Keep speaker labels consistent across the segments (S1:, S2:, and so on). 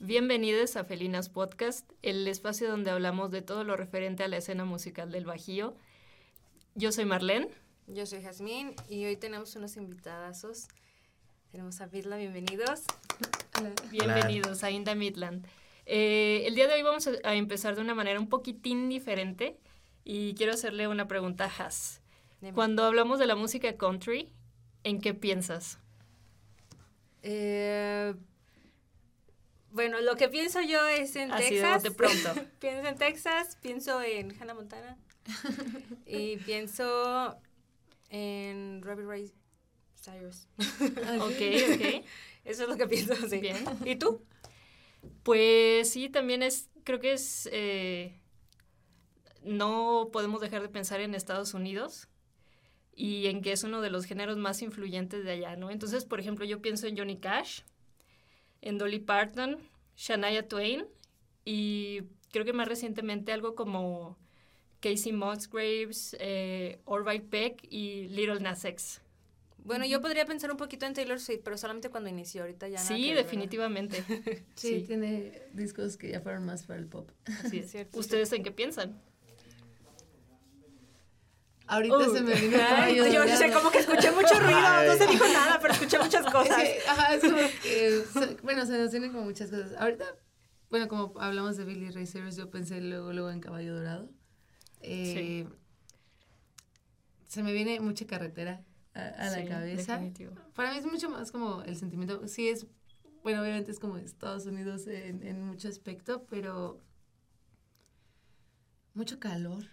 S1: Bienvenidos a Felinas Podcast, el espacio donde hablamos de todo lo referente a la escena musical del Bajío. Yo soy Marlene.
S2: Yo soy Jazmín y hoy tenemos unos invitadazos. Tenemos a Vidla, bienvenidos.
S1: Bienvenidos a Inda Midland. Eh, el día de hoy vamos a empezar de una manera un poquitín diferente y quiero hacerle una pregunta a Haz. Cuando hablamos de la música country, ¿en qué piensas?
S2: Eh, bueno, lo que pienso yo es en
S1: Así
S2: Texas.
S1: de pronto.
S2: pienso en Texas, pienso en Hannah Montana y pienso en Robbie Ray Cyrus.
S1: ok, ok.
S2: Eso es lo que pienso, sí.
S1: Bien.
S2: ¿Y tú?
S1: Pues sí, también es, creo que es, eh, no podemos dejar de pensar en Estados Unidos y en que es uno de los géneros más influyentes de allá, ¿no? Entonces, por ejemplo, yo pienso en Johnny Cash, en Dolly Parton, Shania Twain y creo que más recientemente algo como Casey Musgraves, eh, Orville Peck y Little Nas X.
S2: Bueno, yo podría pensar un poquito en Taylor Swift, pero solamente cuando inició, ahorita ya.
S1: Sí, definitivamente.
S3: sí, tiene discos que ya fueron más para el pop.
S1: Así es. cierto. ¿Ustedes en qué piensan?
S3: Ahorita uh, se me vino
S2: ay, Yo sé, como que escuché mucho ruido, no se dijo nada, pero escuché muchas cosas.
S3: Es ajá, es como que, bueno, se nos tienen como muchas cosas. Ahorita, bueno, como hablamos de Billy Ray Cyrus, yo pensé luego, luego en Caballo Dorado. Eh, sí. Se me viene mucha carretera a, la cabeza.
S1: Definitivo.
S3: Para mí es mucho más como el sentimiento, sí es, bueno, obviamente es como Estados Unidos en, en mucho aspecto, pero mucho calor.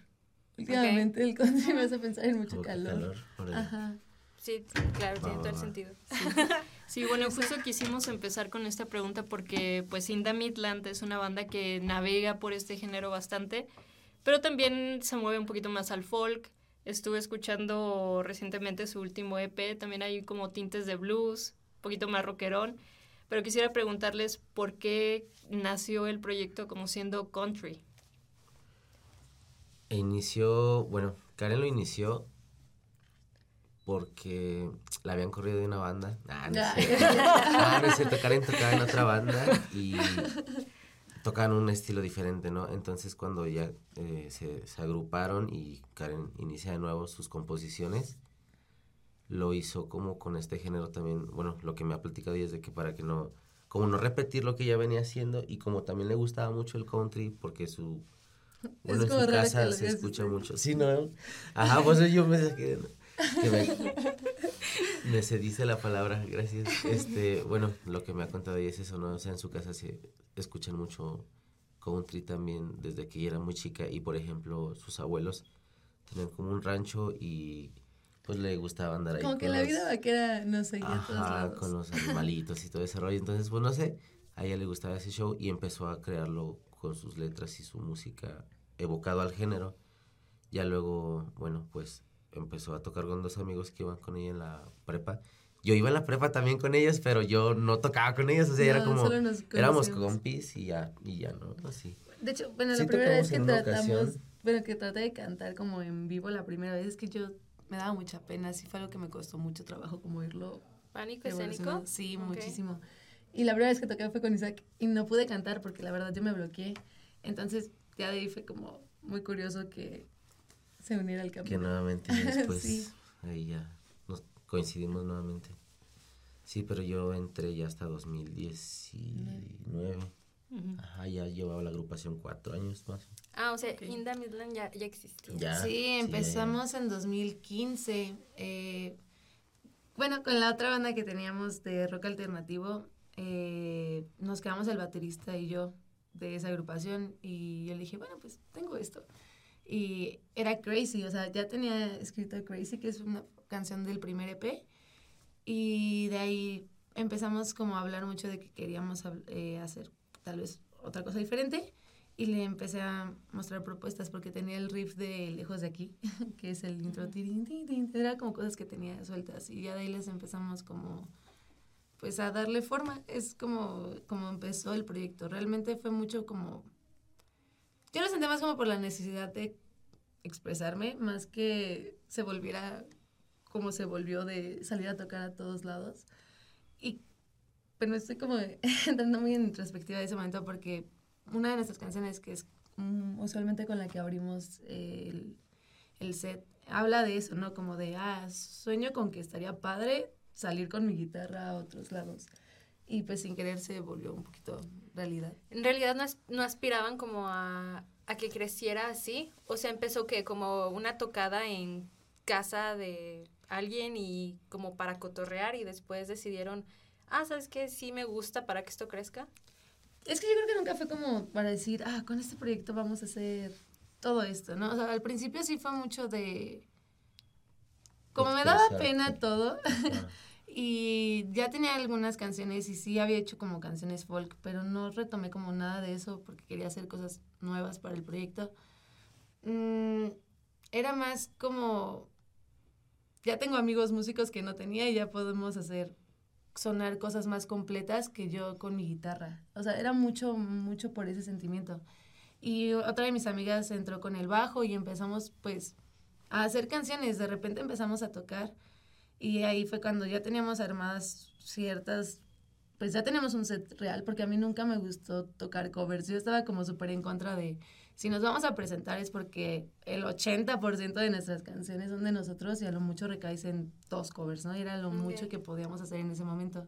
S3: Últimamente el country me hace pensar en mucho calor.
S2: Ajá. Sí, claro, tiene todo el sentido.
S1: Sí. bueno, justo quisimos empezar con esta pregunta porque pues Inda Midland es una banda que navega por este género bastante, pero también se mueve un poquito más al folk. Estuve escuchando recientemente su último EP, también hay como tintes de blues, un poquito más rockerón, pero quisiera preguntarles por qué nació el proyecto como siendo country.
S4: Inició, bueno, Karen lo inició porque la habían corrido de una banda. Ah, no sé. ah, no es cierto. Karen tocaba en otra banda y tocaban un estilo diferente, ¿no? Entonces cuando ya eh, se, se, agruparon y Karen inicia de nuevo sus composiciones, lo hizo como con este género también, bueno, lo que me ha platicado y es de que para que no, como no repetir lo que ya venía haciendo y como también le gustaba mucho el country porque su bueno, en su casa se escucha mucho. Sí, ¿no? Ajá, pues yo me que, que me, me, se dice la palabra, gracias. Este, bueno, lo que me ha contado ella es eso, ¿no? O sea, en su casa se escuchan mucho country también desde que ella era muy chica y, por ejemplo, sus abuelos tenían como un rancho y pues le gustaba andar ahí.
S3: Como que la vida vaquera no sé,
S4: Ajá, con los animalitos y todo ese rollo. Entonces, pues no sé, a ella le gustaba ese show y empezó a crearlo con sus letras y su música evocado al género. Ya luego, bueno, pues empezó a tocar con dos amigos que iban con ella en la prepa. Yo iba en la prepa también con ellos, pero yo no tocaba con ellos, o sea, era como, éramos compis y ya, y ya, ¿no? Así.
S3: De hecho, bueno, la primera vez que tratamos, bueno, que traté de cantar como en vivo la primera vez, es que yo me daba mucha pena, así fue algo que me costó mucho trabajo como irlo.
S2: ¿Pánico escénico?
S3: Sí, muchísimo. Y la primera vez que toqué fue con Isaac y no pude cantar porque la verdad yo me bloqueé. Entonces ya de ahí fue como muy curioso que se uniera al campo.
S4: Que nuevamente después ahí ya nos coincidimos nuevamente. Sí, pero yo entré ya hasta 2019. Ajá, ya llevaba la agrupación cuatro años más.
S2: Ah, o sea, Inda Midland ya, ya existía.
S3: sí, empezamos en 2015. Eh, bueno, con la otra banda que teníamos de rock alternativo, eh, nos quedamos el baterista y yo de esa agrupación y yo le dije, bueno, pues tengo esto. Y era Crazy, o sea, ya tenía escrito Crazy, que es una canción del primer EP. Y de ahí empezamos como a hablar mucho de que queríamos eh, hacer tal vez otra cosa diferente. Y le empecé a mostrar propuestas porque tenía el riff de Lejos de aquí, que es el intro. Era como cosas que tenía sueltas. Y ya de ahí les empezamos como pues a darle forma. Es como, como empezó el proyecto. Realmente fue mucho como... Yo lo sentí más como por la necesidad de expresarme, más que se volviera como se volvió de salir a tocar a todos lados. Y pero estoy como entrando muy en introspectiva de ese momento porque una de nuestras canciones, que es mm, usualmente con la que abrimos el, el set, habla de eso, ¿no? Como de, ah, sueño con que estaría padre salir con mi guitarra a otros lados. Y pues sin querer se volvió un poquito realidad.
S2: En realidad no, no aspiraban como a, a que creciera así. O sea, empezó que como una tocada en casa de alguien y como para cotorrear y después decidieron, ah, ¿sabes qué? Sí me gusta para que esto crezca.
S3: Es que yo creo que nunca fue como para decir, ah, con este proyecto vamos a hacer todo esto, ¿no? O sea, al principio sí fue mucho de... Como me daba pena todo,
S4: Ah,
S3: y ya tenía algunas canciones y sí había hecho como canciones folk, pero no retomé como nada de eso porque quería hacer cosas nuevas para el proyecto. Mm, era más como, ya tengo amigos músicos que no tenía y ya podemos hacer sonar cosas más completas que yo con mi guitarra. O sea, era mucho, mucho por ese sentimiento. Y otra de mis amigas entró con el bajo y empezamos pues a hacer canciones. De repente empezamos a tocar y ahí fue cuando ya teníamos armadas ciertas, pues ya tenemos un set real, porque a mí nunca me gustó tocar covers. Yo estaba como súper en contra de, si nos vamos a presentar es porque el 80% de nuestras canciones son de nosotros y a lo mucho recaes en dos covers, ¿no? Y era lo mucho que podíamos hacer en ese momento.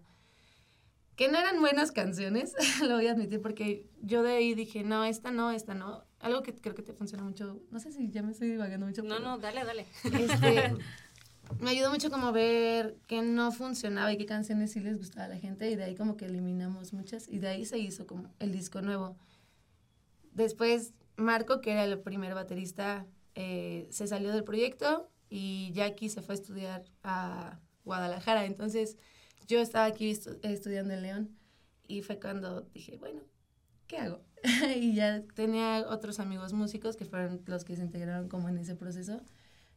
S3: Que no eran buenas canciones, lo voy a admitir, porque yo de ahí dije, no, esta no, esta no. Algo que creo que te funciona mucho, no sé si ya me estoy divagando mucho.
S2: No,
S3: pero-
S2: no, dale, dale.
S3: este, me ayudó mucho como ver que no funcionaba y qué canciones sí les gustaba a la gente y de ahí como que eliminamos muchas y de ahí se hizo como el disco nuevo. Después Marco, que era el primer baterista, eh, se salió del proyecto y Jackie se fue a estudiar a Guadalajara. Entonces yo estaba aquí estu- estudiando en León y fue cuando dije, bueno, ¿qué hago? y ya tenía otros amigos músicos que fueron los que se integraron como en ese proceso.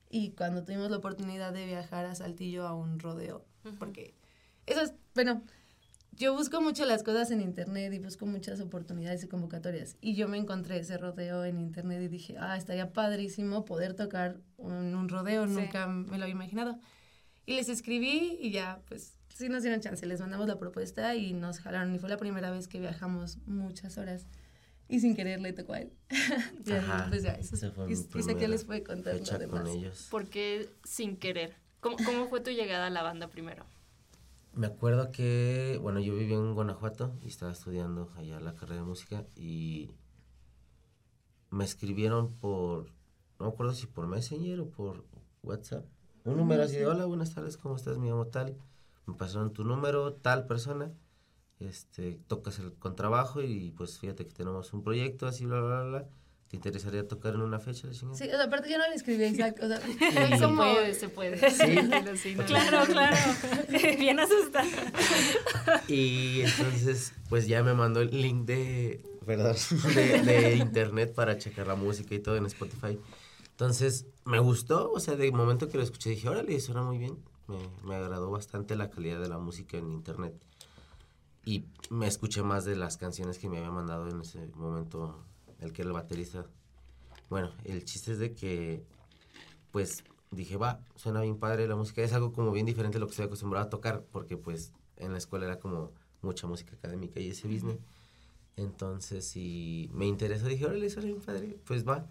S3: Y cuando tuvimos la oportunidad de viajar a Saltillo a un rodeo, porque eso es, bueno, yo busco mucho las cosas en internet y busco muchas oportunidades y convocatorias. Y yo me encontré ese rodeo en internet y dije, ah, estaría padrísimo poder tocar en un rodeo,
S2: Sí.
S3: nunca me lo había imaginado. Y les escribí y ya, pues, sí nos dieron chance, les mandamos la propuesta y nos jalaron. Y fue la primera vez que viajamos muchas horas. Y sin querer le tocó a él. y
S4: Ajá,
S3: pues ya, eso es-
S4: esa fue
S3: y,
S4: mi
S3: y sé que les puede contar lo demás.
S4: con ellos.
S1: Porque sin querer. ¿Cómo, ¿Cómo fue tu llegada a la banda primero?
S4: Me acuerdo que, bueno, yo vivía en Guanajuato y estaba estudiando allá la carrera de música y me escribieron por, no me acuerdo si por Messenger o por WhatsApp, un número así de, hola, buenas tardes, ¿cómo estás? Me llamo tal, me pasaron tu número, tal persona, este, tocas el contrabajo y pues fíjate que tenemos un proyecto así, bla, bla, bla, bla. ¿te interesaría tocar en una fecha?
S3: Sí, o sea, aparte yo no le escribí a Isaac, o sea,
S4: Sí.
S1: Se puede, se puede. Sí, no,
S2: Claro, claro. Bien asustada.
S4: Y entonces, pues ya me mandó el link de, perdón, de, de internet para checar la música y todo en Spotify. Entonces, me gustó, o sea, de momento que lo escuché dije, órale, suena muy bien. Me, me agradó bastante la calidad de la música en internet. Y me escuché más de las canciones que me había mandado en ese momento el que era el baterista. Bueno, el chiste es de que, pues, dije, va, suena bien padre la música. Es algo como bien diferente a lo que estoy acostumbrado a tocar, porque pues en la escuela era como mucha música académica y ese business. Entonces, si me interesó, dije, órale, suena bien padre, pues va.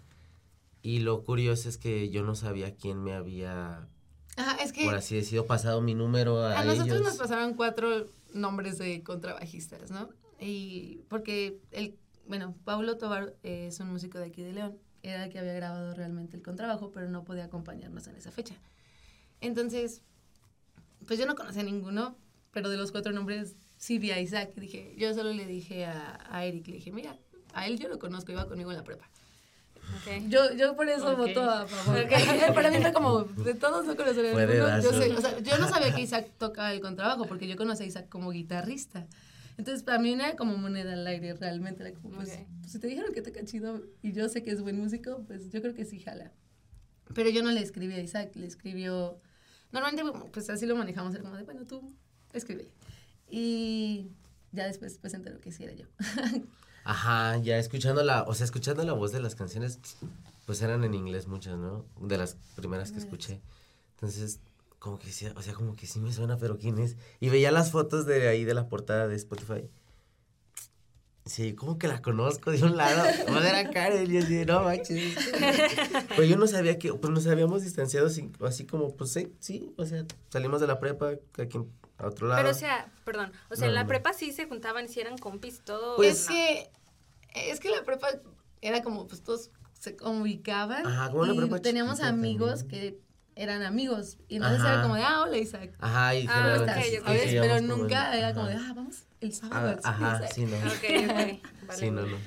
S4: Y lo curioso es que yo no sabía quién me había,
S3: Ajá, es que
S4: por así decirlo, pasado mi número a,
S3: a nosotros
S4: ellos.
S3: nos pasaron cuatro nombres de contrabajistas, ¿no? Y porque el, bueno, Pablo Tobar eh, es un músico de aquí de León, era el que había grabado realmente el contrabajo, pero no podía acompañarnos en esa fecha. Entonces, pues yo no conocía ninguno, pero de los cuatro nombres sí vi a Isaac. Dije, yo solo le dije a, a Eric, le dije, mira, a él yo lo conozco, iba conmigo en la prepa.
S2: Ok.
S3: Yo, yo por eso
S1: Ok.
S3: voto a favor. Para mí fue como, de todos no conocer a
S4: Fue
S3: ninguno. Yo, sé, o sea, yo no sabía que Isaac toca el contrabajo, porque yo conocí a Isaac como guitarrista. Entonces, para mí no era como moneda al aire, realmente. Era como, pues, pues, si te dijeron que toca chido y yo sé que es buen músico, pues yo creo que sí jala. Pero yo no le escribí a Isaac, le escribió... Normalmente, pues así lo manejamos, era como de, bueno, tú escribe. Y ya después, pues, enteró que sí era yo.
S4: Ajá, ya escuchando la, o sea, escuchando la voz de las canciones, pues eran en inglés muchas, ¿no? De las primeras que escuché. Entonces, como que sí, o sea, como que sí me suena, pero ¿quién es? Y veía las fotos de ahí de la portada de Spotify. Sí, como que la conozco de un lado. No era Karen, y yo así, no manches. Pues yo no sabía que, pues nos habíamos distanciado así, así como, pues sí, sí, o sea, salimos de la prepa, quien a otro lado.
S2: Pero, o sea, perdón, o sea,
S4: No,
S2: en la
S4: no.
S2: prepa sí se juntaban y sí eran compis, todo.
S3: Pues es
S2: no.
S3: que, es que la prepa era como, pues todos se ubicaban.
S4: Ajá, como
S3: y
S4: prepa
S3: teníamos amigos
S4: también.
S3: que eran amigos. Y entonces
S4: Ajá.
S3: era como de, ah, hola Isaac.
S4: Ajá, y
S2: Ah,
S4: sí.
S3: ¿Sabes? Pero nunca era como de, ah, vamos el sábado.
S4: Ah, Ajá,
S3: Isaac".
S4: sí, no.
S2: Ok, ok. Vale,
S4: Sí, no, no.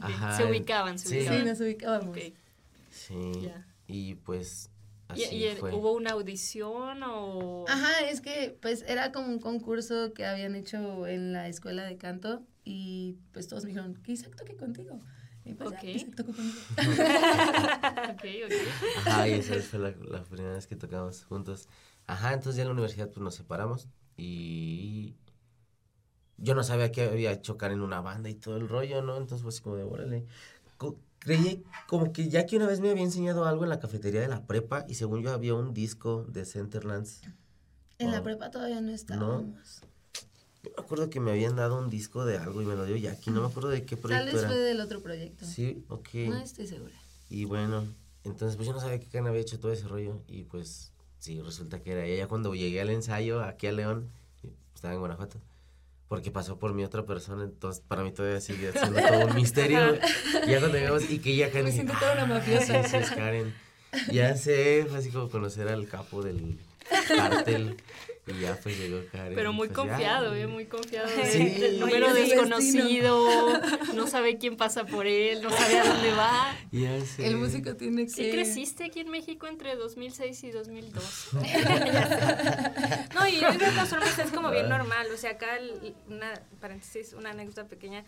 S4: Ajá.
S1: Se ubicaban, se
S4: Sí.
S3: Sí,
S1: ubicaban.
S3: nos ubicábamos.
S1: Ok,
S4: Sí, y pues
S1: ¿Y,
S4: así
S1: y
S4: fue.
S1: hubo una audición o...?
S3: Ajá, es que pues era como un concurso que habían hecho en la escuela de canto y pues todos me dijeron que Isaac toque contigo. Y pues ya,
S1: Ok.
S3: Isaac tocó conmigo.
S1: Ok, ok.
S4: Ajá, y esa fue la, la primera vez que tocamos juntos. Ajá, entonces ya en la universidad pues nos separamos y yo no sabía que había hecho Karen en una banda y todo el rollo, ¿no? Entonces fue así como de, órale. Co- creí como que ya que una vez me había enseñado algo en la cafetería de la prepa y según yo había un disco de Centerlands.
S3: En la
S4: Oh.
S3: prepa todavía no estábamos.
S4: Yo me acuerdo que me habían dado un disco de algo y me lo dio Jackie, no me acuerdo de qué
S3: Tal
S4: proyecto
S3: vez
S4: era.
S3: fue del otro proyecto.
S4: Sí, ok.
S3: No estoy segura.
S4: Y bueno, entonces pues yo no sabía que Karen había hecho todo ese rollo y pues sí, resulta que era ella. Ya cuando llegué al ensayo aquí a León, estaba en Guanajuato, porque pasó por mi otra persona, entonces para mí todavía sigue siendo todo un misterio. Y ya cuando llegamos y que ya Karen...
S3: Me siento toda una
S4: "Ah,
S3: mafiosa".
S4: Sí, sí, es Karen. Ya sé, fue así como conocer al capo del cártel y ya pues llegó Karen.
S1: Pero muy
S4: pues, ya,
S1: confiado, ¿eh? Muy confiado.
S4: Sí.
S1: del número
S3: Oye, el
S1: desconocido, no sabe quién pasa por él, no sabe a dónde va.
S4: Ya sé.
S3: El músico tiene que...
S1: ¿Sí creciste aquí en México entre 2006 y 2002?
S2: No, y yo creo que las formas es como bien normal. O sea, acá, el- una paréntesis, una anécdota pequeña.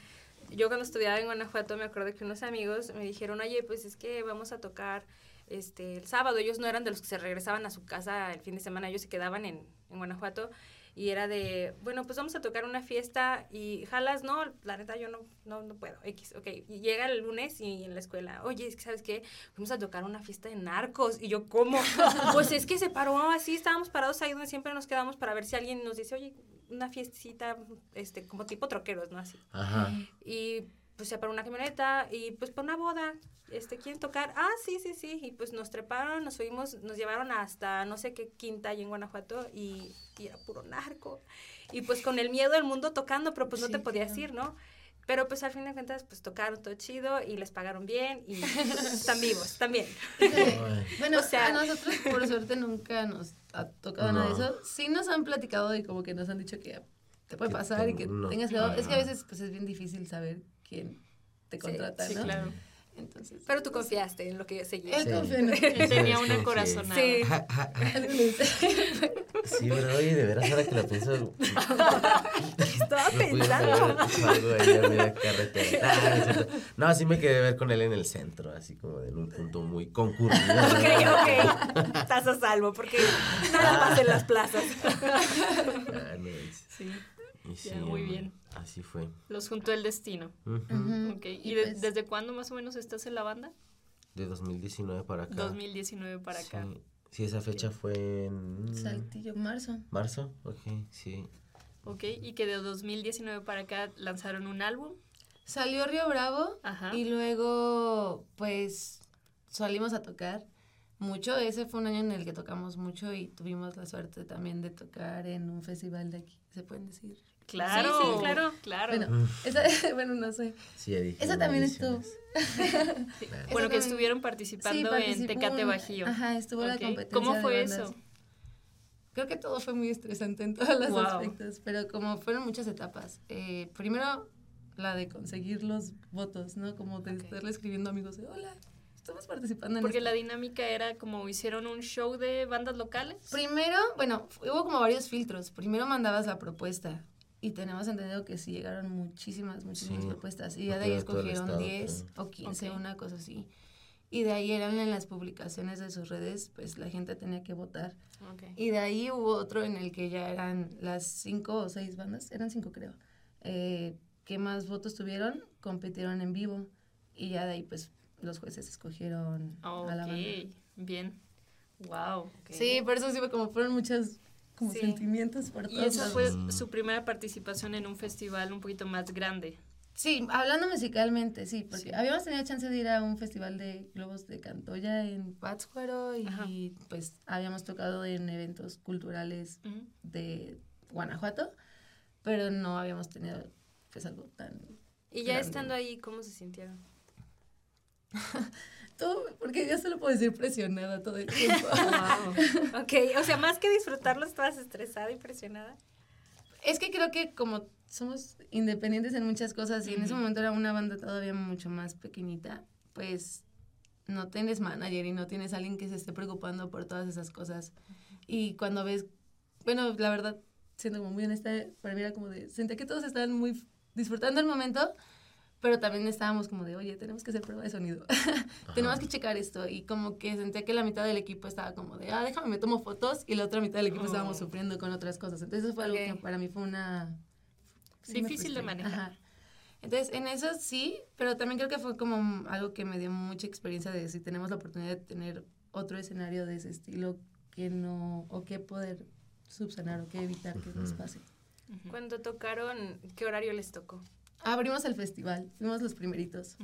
S2: Yo cuando estudiaba en Guanajuato me acuerdo que unos amigos me dijeron, oye, pues es que vamos a tocar este, el sábado. Ellos no eran de los que se regresaban a su casa el fin de semana, ellos se quedaban en, en Guanajuato. Y era de, bueno, pues vamos a tocar una fiesta y jalas, no, la neta yo no, no, no puedo, X, ok. Y llega el lunes y en la escuela, oye, es que sabes qué, fuimos a tocar una fiesta de narcos. Y yo, ¿cómo? pues es que se paró así, estábamos parados ahí donde siempre nos quedamos para ver si alguien nos dice, oye, una fiestecita, este, como tipo troqueros, ¿no? Así.
S4: Ajá.
S2: Y pues se paró una camioneta y pues para una boda, este, ¿quieren tocar? Ah, sí, sí, sí. Y pues nos treparon, nos fuimos, nos llevaron hasta no sé qué quinta allí en Guanajuato y, y era puro narco. Y pues con el miedo del mundo tocando, pero pues no
S3: Sí,
S2: te podías
S3: claro.
S2: ir, ¿no? Pero pues al fin de cuentas pues tocaron todo chido y les pagaron bien y están vivos, bien.
S4: Ay.
S3: Bueno,
S2: O sea-
S3: a nosotros por suerte nunca nos ha tocado nada de
S4: No.
S3: eso. Sí nos han platicado y como que nos han dicho que te puede
S4: Que
S3: pasar y que
S4: no-
S3: tengas cuidado. Es que a veces pues es bien difícil saber quién te
S2: Sí,
S3: contrata,
S1: Sí,
S3: ¿no?
S1: claro.
S3: Entonces,
S2: Pero tú confiaste en lo que seguía.
S3: él
S4: Sí.
S3: confía en
S1: Él tenía una corazonada.
S2: Sí.
S4: Sí, pero oye, de veras ahora que lo pienso.
S2: Estaba
S4: no
S2: pensando.
S4: algo ahí a media carretera. Ah, no, sí me quedé ver con él en el centro, así como en un punto muy concurrido.
S2: Ok, ok. Estás a salvo porque nada pasa en las plazas.
S4: Ah, no, es-
S1: Sí,
S4: sí,
S1: muy bien.
S4: Así fue.
S1: los juntó el destino.
S4: Ujú.
S3: Ujú.
S1: Ok,
S3: Y
S1: ¿Y de-
S3: pues-
S1: desde cuándo más o menos estás en la banda?
S4: De 2019 para acá.
S1: 2019 para acá.
S4: Sí, sí, esa fecha fue en.
S3: Saltillo, marzo.
S4: ¿Marzo? Ok, sí.
S1: Ok, y que de 2019 para acá lanzaron un álbum.
S3: Salió Río Bravo
S1: Ajá.
S3: y luego pues salimos a tocar mucho. Ese fue un año en el que tocamos mucho y tuvimos la suerte también de tocar en un festival de aquí, se pueden decir.
S1: Claro,
S2: Sí, sí, claro.
S1: claro.
S3: Bueno, esa, bueno, no sé.
S4: Sí, ya dije.
S3: Esa también estuvo.
S1: Sí. Bueno, que estuvieron participando en Tecate Bajío.
S3: Ajá, estuvo la
S1: Ok,
S3: competencia.
S1: ¿Cómo fue eso?
S3: Creo que todo fue muy estresante en todos los
S1: Wow.
S3: aspectos, pero como fueron muchas etapas. Eh, primero, la de conseguir los votos, ¿no? Como de
S1: Ok.
S3: estarle escribiendo a amigos de, hola, estamos participando en
S1: Porque
S3: esto".
S1: la dinámica era como hicieron un show de bandas locales.
S3: Primero, bueno, hubo como varios filtros. Primero mandabas la propuesta y tenemos entendido que sí llegaron muchísimas, muchísimas
S4: Sí,
S3: propuestas. Y ya de ahí escogieron
S4: estado,
S3: 10
S4: sí.
S3: o 15,
S1: Ok.
S3: una cosa así. Y de ahí eran en las publicaciones de sus redes, pues la gente tenía que votar. Y de ahí hubo otro en el que ya eran las cinco o seis bandas, eran cinco creo, eh, que más votos tuvieron, compitieron en vivo. Y ya de ahí pues los jueces escogieron a la banda.
S1: Bien. Wow.
S3: Sí, por eso sí fue como fueron muchos como
S2: Sí.
S3: sentimientos por
S1: Y
S3: todos
S1: esa
S3: lados.
S1: fue su primera participación en un festival un poquito más grande.
S3: Sí, hablando musicalmente, sí, porque habíamos tenido chance de ir a un festival de globos de Cantoya en Pátzcuaro y
S1: Ajá.
S3: pues habíamos tocado en eventos culturales de Guanajuato, pero no habíamos tenido pues algo tan...
S2: Y ya
S3: Grande.
S2: estando ahí, ¿cómo se sintieron?
S3: Todo, porque ya se lo puedo decir presionada todo el tiempo.
S1: Wow.
S2: Ok, o sea, más que disfrutarlo, estabas estresada y presionada.
S3: es que creo que como somos independientes en muchas cosas y en ese momento era una banda todavía mucho más pequeñita, pues no tienes manager y no tienes alguien que se esté preocupando por todas esas cosas. Y cuando ves, bueno, la verdad, siendo como muy honesta, para mí era como de, sentía que todos estaban muy disfrutando el momento, pero también estábamos como de, oye, tenemos que hacer prueba de sonido, tenemos que checar esto. Y como que sentía que la mitad del equipo estaba como de, ah, déjame, me tomo fotos, y la otra mitad del equipo estábamos
S1: Oh.
S3: sufriendo con otras cosas. Entonces eso fue algo que para mí fue una... sí me
S1: Difícil de manejar.
S3: Ajá. Entonces, en eso sí, pero también creo que fue como algo que me dio mucha experiencia de si tenemos la oportunidad de tener otro escenario de ese estilo que no, o qué poder subsanar o qué evitar que nos pase.
S1: Ujú.
S2: Cuando tocaron, ¿qué horario les tocó?
S3: Abrimos el festival, fuimos los primeritos,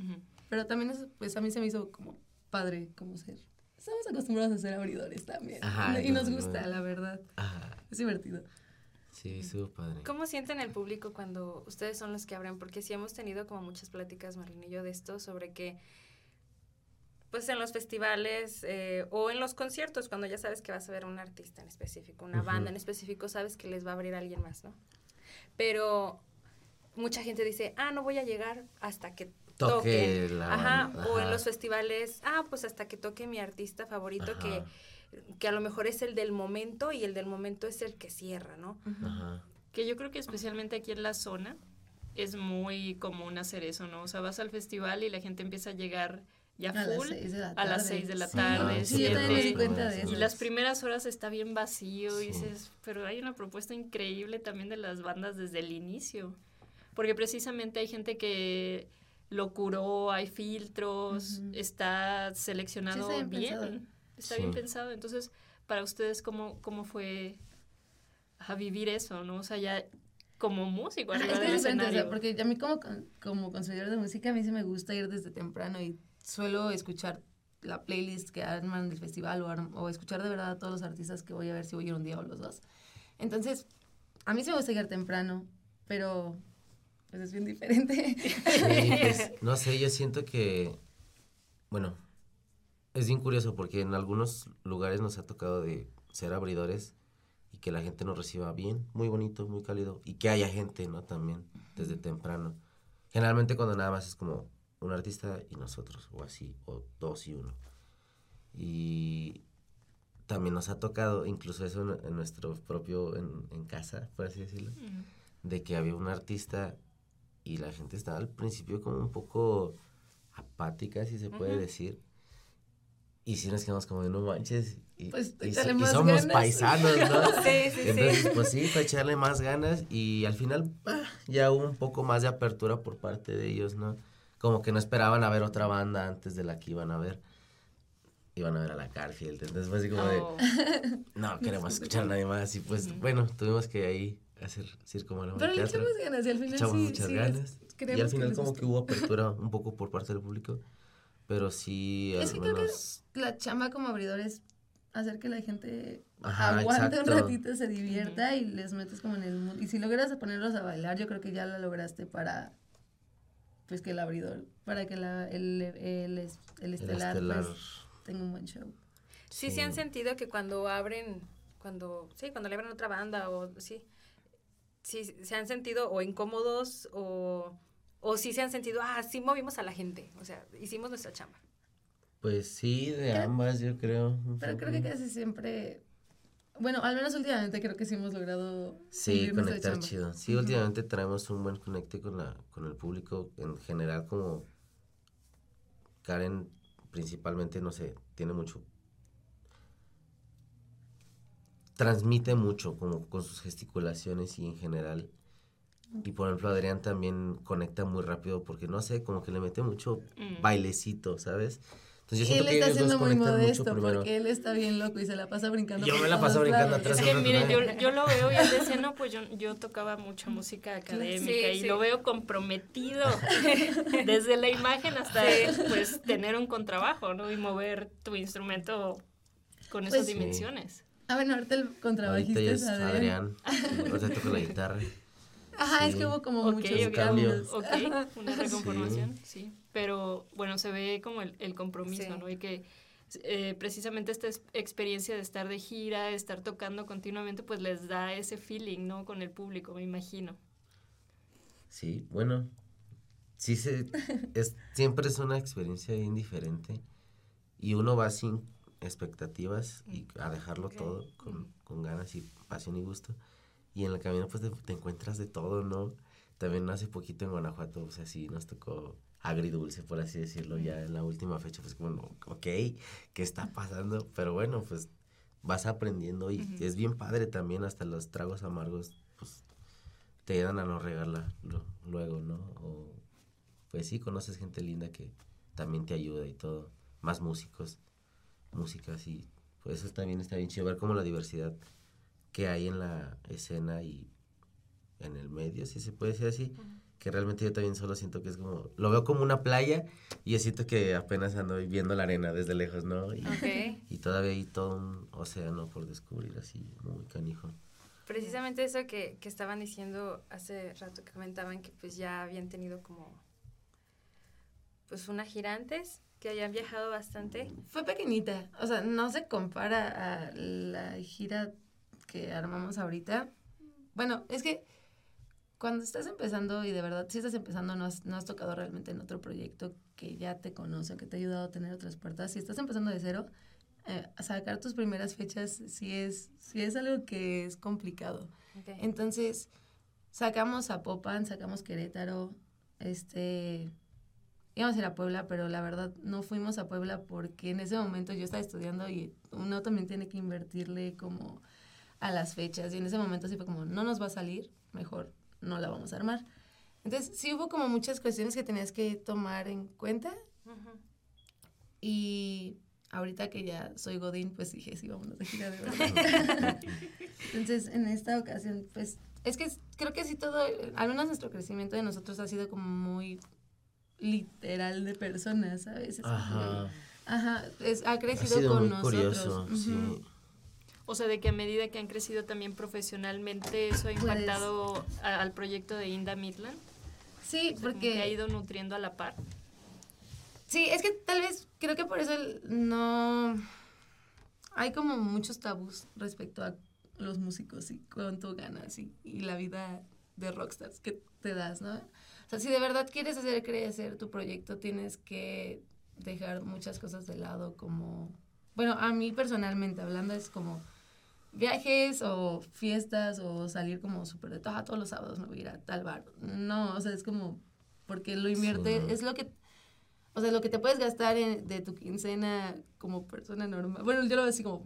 S3: pero también eso, pues a mí se me hizo como padre, como ser. Estamos acostumbrados a ser abridores también.
S4: Ajá,
S3: y nos
S4: no,
S3: gusta,
S4: no.
S3: la verdad.
S4: Ajá.
S3: Es divertido.
S4: Sí, estuvo padre.
S2: ¿Cómo sienten el público cuando ustedes son los que abren? Porque sí hemos tenido como muchas pláticas, Marlene y yo, de esto, sobre que, pues en los festivales eh, o en los conciertos, cuando ya sabes que vas a ver a un artista en específico, una banda en específico, sabes que les va a abrir alguien más, ¿no? Pero mucha gente dice, ah, no voy a llegar hasta que
S4: Toque la
S2: Ajá,
S4: banda,
S2: o en los festivales, ah, pues hasta que toque mi artista favorito, que,
S4: Ajá.
S2: que a lo mejor es el del momento y el del momento es el que cierra, ¿no?
S4: Ajá.
S1: Que yo creo que especialmente aquí en la zona es muy común hacer eso, ¿no? O sea, vas al festival y la gente empieza a llegar ya
S3: A las
S1: full.
S3: seis de la
S1: a las
S3: tarde.
S1: seis de la tarde,
S3: Sí, yo también me di
S1: siete.
S3: cuenta de eso.
S1: Y las primeras horas está bien vacío y dices, pero hay una propuesta increíble también de las bandas desde el inicio. Porque precisamente hay gente que lo curó, hay filtros,
S3: Ujú.
S1: está seleccionado
S3: Sí, está bien
S1: bien,
S3: pensado.
S1: está
S4: Sí.
S1: bien pensado. Entonces, para ustedes, ¿cómo, cómo fue a vivir eso, no? O sea, ya como músico arriba
S3: es que
S1: del
S3: o sea, porque a mí como, como consumidor de música, a mí sí me gusta ir desde temprano y suelo escuchar la playlist que arman del festival o, o escuchar de verdad a todos los artistas que voy a ver si voy a ir un día o los dos. Entonces, a mí sí me gusta llegar temprano, pero pues es bien diferente.
S4: Sí, pues, no sé, yo siento que, bueno, es bien curioso porque en algunos lugares nos ha tocado de ser abridores y que la gente nos reciba bien, muy bonito, muy cálido y que haya gente, ¿no? También desde temprano. Generalmente cuando nada más es como un artista y nosotros, o así, o dos y uno. Y también nos ha tocado, incluso eso en, en nuestro propio, en, en casa, por así decirlo de que había un artista y la gente estaba al principio como un poco apática, si se puede decir. Y si nos quedamos como de no manches. Y,
S3: Pues,
S4: y, somos
S3: ganas.
S4: paisanos, ¿no?
S2: Sí, sí,
S4: Entonces,
S2: sí.
S4: pues sí, para echarle más ganas y al final ah, ya hubo un poco más de apertura por parte de ellos, ¿no? Como que no esperaban a ver otra banda antes de la que iban a ver. Iban a ver a la Garfield. Entonces fue así como de,
S1: Oh.
S4: no queremos escuchar a nadie más. Y pues bueno, tuvimos que ahí hacer circo, Malama
S3: pero le echamos ganas y al final
S4: echamos
S3: sí,
S4: muchas
S3: sí,
S4: ganas. Y al final
S3: les
S4: como
S3: gustó.
S4: que hubo apertura un poco por parte del público, pero sí
S3: Es
S4: al
S3: que creo que
S4: menos...
S3: la chamba como abridor es hacer que la gente
S4: Ajá,
S3: aguante
S4: exacto.
S3: un ratito, se divierta y les metes como en el mood. Y si logras ponerlos a bailar, yo creo que ya la lograste para, pues que el abridor, para que la, el, el, es- el
S4: el
S3: estelar,
S4: estelar,
S3: pues, tenga un buen show.
S2: Sí, sí han sentido que cuando abren, cuando, sí, cuando le abren otra banda o sí, sí, se han sentido o incómodos o, o sí se han sentido, ah, sí movimos a la gente, o sea, hicimos nuestra chamba.
S4: Pues sí, de
S3: Creo-
S4: ambas yo creo.
S3: Pero creo que casi siempre, bueno, al menos últimamente creo que sí hemos logrado
S4: Sí, conectar chido. Sí, últimamente traemos un buen conecte con, la, con el público en general como Karen principalmente, no sé, tiene mucho... Transmite mucho como con sus gesticulaciones y en general. Y por ejemplo Adrián también conecta muy rápido porque no sé, como que le mete mucho
S1: Mm.
S4: bailecito, ¿sabes? Entonces yo
S3: él
S4: siento que
S3: está siendo muy modesto porque él está bien loco y se la pasa brincando.
S4: Yo me la paso brincando atrás
S1: Es que miren, yo, yo lo veo y él decía, no, pues yo, yo tocaba mucha música académica
S2: Sí,
S1: y
S2: sí.
S1: lo veo comprometido desde la imagen hasta pues tener un contrabajo, ¿no? Y mover tu instrumento con esas
S3: Pues,
S4: Sí.
S1: dimensiones.
S3: Ah, bueno, ahorita el contrabajista
S4: Ahorita
S3: es
S4: es
S3: Adrián.
S4: Adrián. Ahorita toca la guitarra.
S3: Ajá, es
S4: Sí.
S3: que hubo como
S1: Ok,
S3: muchos
S1: ok,
S3: cambios.
S1: ok, una reconformación, sí. Pero bueno, se ve como el, el compromiso,
S2: Sí.
S1: ¿no? Y que eh, precisamente esta es- experiencia de estar de gira, de estar tocando continuamente, pues les da ese feeling, ¿no? Con el público, me imagino.
S4: Sí, bueno. Sí, se, es, siempre es una experiencia bien diferente. Y uno va sin expectativas y a dejarlo
S2: Ok.
S4: todo con, con ganas y pasión y gusto. Y en el camino pues te, te encuentras de todo, ¿no? También hace poquito en Guanajuato, o sea, sí nos tocó agridulce, por así decirlo, ya en la última fecha, pues como, no, ok, ¿qué está pasando? Pero bueno, pues vas aprendiendo y
S1: Ujú.
S4: es bien padre también, hasta los tragos amargos, pues te dan a no regarla luego, ¿no? O pues sí, conoces gente linda que también te ayuda y todo, más músicos, músicas y pues eso también está bien chido ver como la diversidad que hay en la escena y en el medio, si se puede decir así, que realmente yo también solo siento que es como, lo veo como una playa y yo siento que apenas ando viendo la arena desde lejos, ¿no? Y, todavía hay todo un océano por descubrir así, muy canijo.
S2: Precisamente eso que, que estaban diciendo hace rato que comentaban que pues ya habían tenido como pues una gira antes, que habían viajado bastante.
S3: Fue pequeñita, o sea, no se compara a la gira que armamos ahorita. Bueno, es que cuando estás empezando y de verdad, si estás empezando, no has, no has tocado realmente en otro proyecto que ya te conoce, que te ha ayudado a tener otras puertas. Si estás empezando de cero, eh, sacar tus primeras fechas sí es, sí es algo que es complicado. Entonces, sacamos a Popan, sacamos Querétaro, este, íbamos a ir a Puebla, pero la verdad no fuimos a Puebla porque en ese momento yo estaba estudiando y uno también tiene que invertirle como a las fechas y en ese momento sí fue como, no nos va a salir, mejor no la vamos a armar. Entonces, sí hubo como muchas cuestiones que tenías que tomar en cuenta
S2: Ujú.
S3: y ahorita que ya soy Godín, pues dije, sí, vámonos de gira de verdad. Entonces, en esta ocasión, pues, es que creo que sí todo, al menos nuestro crecimiento de nosotros ha sido como muy literal de personas, ¿sabes? Es
S4: Ajá.
S3: Ajá, es, ha
S4: Ha
S3: crecido
S4: sido
S3: con
S4: muy
S3: nosotros.
S4: curioso,
S3: Ujú.
S4: sí.
S1: O sea, de que a medida que han crecido también profesionalmente, eso ha
S3: Pues-
S1: impactado a- al proyecto de Inda Midland.
S3: Sí,
S1: O sea,
S3: porque...
S1: que ha ido nutriendo a la par.
S3: Sí, es que tal vez creo que por eso el- no hay como muchos tabús respecto a los músicos y cuánto ganas y, y la vida de rockstars que te das, ¿no? Si de verdad quieres hacer crecer tu proyecto, tienes que dejar muchas cosas de lado como, bueno, a mí personalmente hablando es como viajes o fiestas o salir como súper de "Ah, todos los sábados me voy a ir a tal bar. No, o sea, es como porque lo invierte,
S4: Sí.
S3: es lo que o sea, lo que te puedes gastar en- de tu quincena como persona normal. Bueno, yo lo veo así como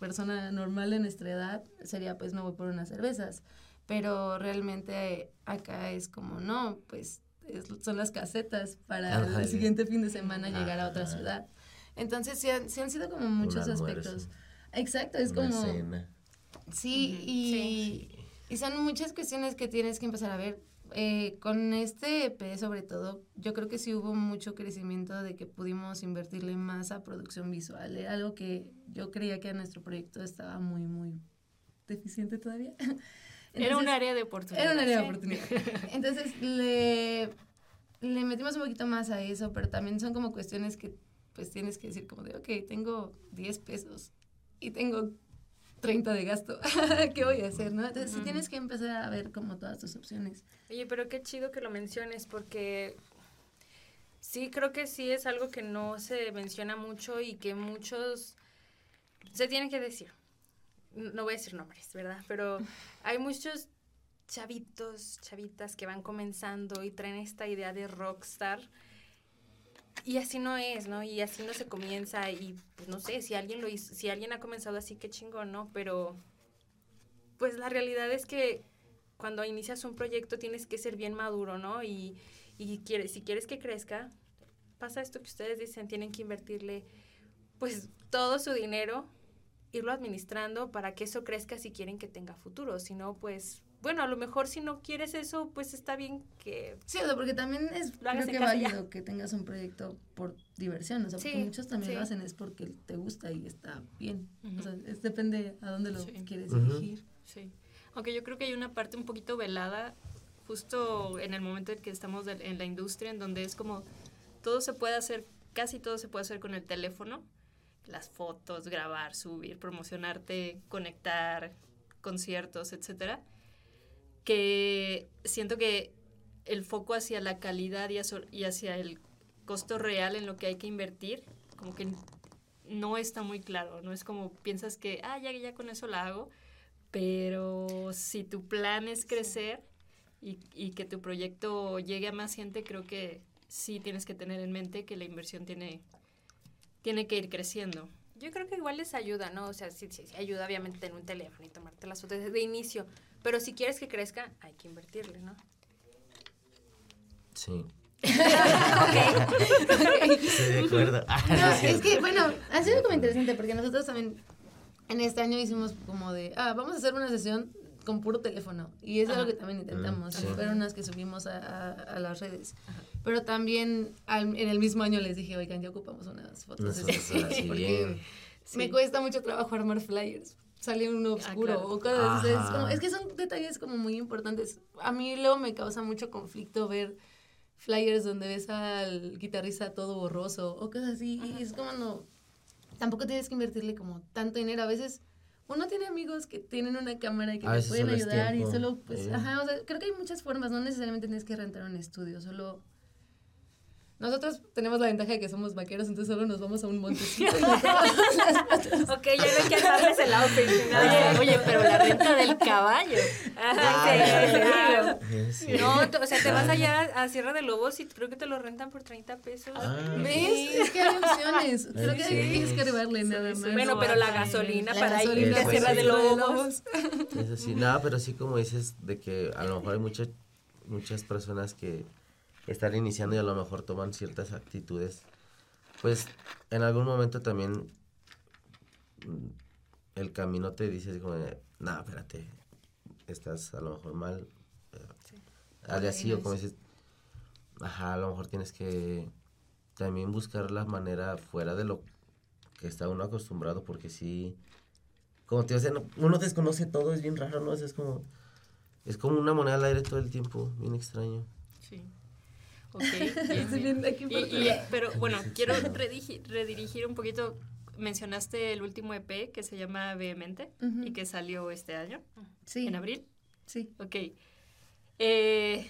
S3: persona normal de nuestra edad, sería pues me voy por unas cervezas. Pero realmente acá es como, no, pues es- son las casetas para
S4: Ándale.
S3: el siguiente fin de semana llegar a otra
S4: Ajá.
S3: ciudad. Entonces sí han, sí han sido como muchos
S4: Un
S3: aspectos. Exacto, es
S4: una
S3: como...
S4: cena.
S3: Sí,
S2: Ujú,
S3: y, y son muchas cuestiones que tienes que empezar a ver. Eh, con este EP sobre todo, yo creo que sí hubo mucho crecimiento de que pudimos invertirle más a producción visual. Era algo que yo creía que a nuestro proyecto estaba muy, muy deficiente todavía.
S1: Era un área de oportunidad.
S3: era un área de oportunidad. Entonces le, le metimos un poquito más a eso, pero también son como cuestiones que pues tienes que decir como de, ok, tengo 10 pesos y tengo 30 de gasto, ¿qué voy a hacer? ¿no? Entonces sí tienes que empezar a ver como todas tus opciones.
S2: Oye, pero qué chido que lo menciones porque sí creo que sí es algo que no se menciona mucho y que muchos se tienen que decir. No voy a decir nombres, ¿verdad? Pero hay muchos chavitos, chavitas que van comenzando y traen esta idea de rockstar. Y así no es, ¿no? Y así no se comienza y pues no sé, si alguien lo hizo, si alguien ha comenzado así, qué chingón, ¿no? Pero pues la realidad es que cuando inicias un proyecto tienes que ser bien maduro, ¿no? Y, y quieres, si quieres que crezca, pasa esto que ustedes dicen, tienen que invertirle pues todo su dinero, irlo administrando para que eso crezca si quieren que tenga futuro, si no, pues bueno, a lo mejor si no quieres eso, pues está bien que...
S3: Sí, o sea, porque también es
S2: Lo
S3: creo que
S2: ya.
S3: válido que tengas un proyecto por diversión, o sea, porque muchos también
S2: sí.
S3: lo hacen es porque te gusta y está bien. O sea, es, depende a dónde lo
S1: Sí.
S3: quieres
S4: Ujú.
S3: dirigir.
S1: Sí. Aunque yo creo que hay una parte un poquito velada justo en el momento en que estamos de- en la industria, en donde es como todo se puede hacer, casi todo se puede hacer con el teléfono. Las fotos, grabar, subir, promocionarte, conectar, conciertos, etcétera. Que siento que el foco hacia la calidad y hacia, el costo real en lo que hay que invertir, como que no está muy claro, no es como piensas que, ah, ya, ya con eso la hago, pero si tu plan es crecer y, y que tu proyecto llegue a más gente, creo que sí tienes que tener en mente que la inversión tiene, tiene que ir creciendo.
S2: Yo creo que igual les ayuda, ¿no? O sea, sí, sí, sí ayuda obviamente tener un teléfono y tomarte las fotos desde inicio, pero si quieres que crezca, hay que invertirle, ¿no?
S4: Sí. Estoy de acuerdo. Ah,
S3: No,
S4: es
S3: que, bueno, ha sido como interesante porque nosotros también en este año hicimos como de, ah, vamos a hacer una sesión con puro teléfono. Y es algo
S1: Ajá.
S3: que también intentamos.
S4: Mm, sí.
S3: Fueron unas que subimos a, a- a las redes. Pero también al- en el mismo año les dije, oigan, ya ocupamos unas fotos.
S4: Unas
S3: de
S4: fotos
S3: sesión",
S4: así
S3: porque
S4: bien.
S3: me
S1: Sí.
S3: cuesta mucho trabajo armar flyers. Sale uno oscuro
S1: claro.
S3: o cosas así. Es,
S4: Ajá.
S3: como- es que son detalles como muy importantes. A mí luego me causa mucho conflicto ver flyers donde ves al guitarrista todo borroso o cosas así. Y es como no. Tampoco tienes que invertirle como tanto dinero. A veces uno tiene amigos que tienen una cámara y que
S4: A
S3: te pueden ayudar y solo, pues,
S4: eh.
S3: ajá, o sea, creo que hay muchas formas. No necesariamente tienes que rentar un estudio, solo. Nosotros tenemos la ventaja de que somos vaqueros, entonces solo nos vamos a un montecito. y nos las.
S2: Ok, ya no hay que armarles el outfit.
S1: Oye, oye, pero la renta del caballo.
S2: Ajá,
S4: Ay,
S2: sí, claro.
S4: Sí.
S2: No, o sea, te vas allá a Sierra de Lobos y creo que te lo rentan por 30 pesos.
S4: Ah.
S3: ¿Ves? Es que hay opciones. Creo que
S4: Sí.
S3: tienes que arribarle nada más.
S2: Bueno, pero la gasolina
S3: La
S2: para ir
S3: gasolina,
S2: de
S4: pues,
S2: Sierra
S4: sí.
S2: de Lobos.
S4: Eso sí, no, pero sí como dices de que a lo mejor hay muchas muchas personas que están iniciando y a lo mejor toman ciertas actitudes. Pues en algún momento también mm, el camino te dice como, no, espérate, estás a lo mejor mal. eh, Hazle así o como dices, ajá, a lo mejor tienes que también buscar la manera fuera de lo que está uno acostumbrado porque sí como te no- uno desconoce todo, es bien raro, ¿no? Es como, es como una moneda al aire todo el tiempo, bien extraño.
S1: Ok, bien, bien. Y- y- pero bueno, quiero redirigir un poquito. Mencionaste el último EP que se llama Vehemente y que salió este año,
S3: Sí,
S1: en abril.
S3: sí.
S1: Ok. Eh,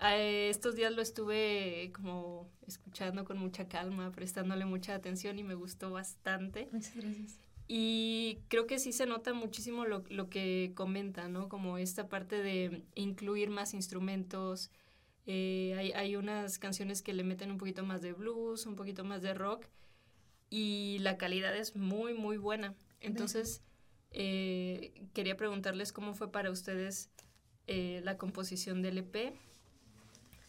S1: estos días lo estuve como escuchando con mucha calma, prestándole mucha atención y me gustó bastante.
S3: Muchas gracias.
S1: Y creo que sí se nota muchísimo lo, lo que comenta, ¿no? Como esta parte de incluir más instrumentos. Eh, hay, hay unas canciones que le meten un poquito más de blues, un poquito más de rock. Y la calidad es muy, muy buena. Entonces, eh, quería preguntarles cómo fue para ustedes eh, la composición del EP,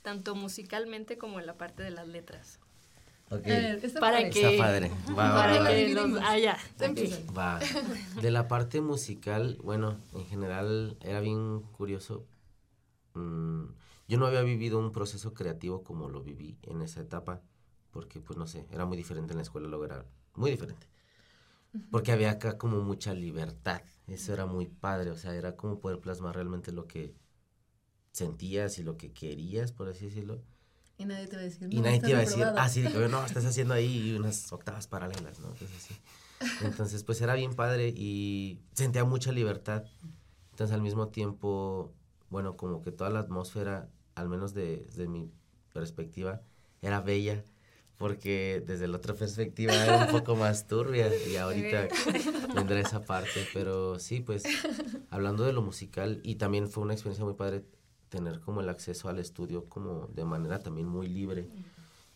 S1: tanto musicalmente como en la parte de las letras.
S4: Ok,
S3: A ver, está
S1: Para
S3: padre.
S1: que-
S4: está padre. Va,
S1: Para
S4: va.
S1: que los... Ah, ya.
S3: Tú empieza.
S4: Va. De la parte musical, bueno, en general era bien curioso. Mm, yo no había vivido un proceso creativo como lo viví en esa etapa, porque pues no sé, era muy diferente en la escuela, luego era muy diferente. Porque había acá como mucha libertad, eso era muy padre, o sea, era como poder plasmar realmente lo que sentías y lo que querías, por así decirlo.
S3: Y nadie te va a decir.
S4: Y
S3: "No,
S4: nadie
S3: estás
S4: te iba a decir,
S3: reprobado".
S4: ah, sí, de que, no, estás haciendo ahí unas octavas paralelas, ¿no? Entonces, pues era bien padre y sentía mucha libertad. Entonces, al mismo tiempo, bueno, como que toda la atmósfera, al menos de- desde mi perspectiva, era bella, porque desde la otra perspectiva era un poco más turbia y ahorita vendrá esa parte. Pero sí, pues, hablando de lo musical, y también fue una experiencia muy padre tener como el acceso al estudio como de manera también muy libre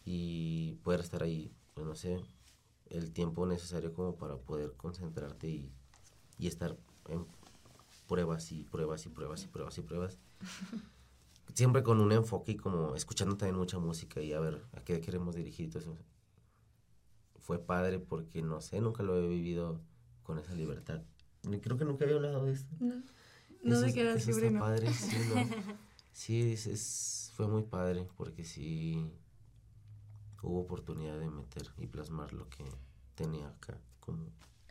S4: y poder estar ahí, pues no sé, el tiempo necesario como para poder concentrarte y, y estar en pruebas y pruebas y pruebas y pruebas y pruebas. Siempre con un enfoque y como escuchando también mucha música y a ver a qué queremos dirigir y todo eso. Fue padre porque no sé, nunca lo he vivido con esa libertad. Creo que nunca había hablado de esto.
S3: No, no
S4: Eso
S3: de que
S4: eso
S3: libre, no.
S4: padre, sí, no. Sí, es, es- fue muy padre porque sí hubo oportunidad de meter y plasmar lo que tenía acá como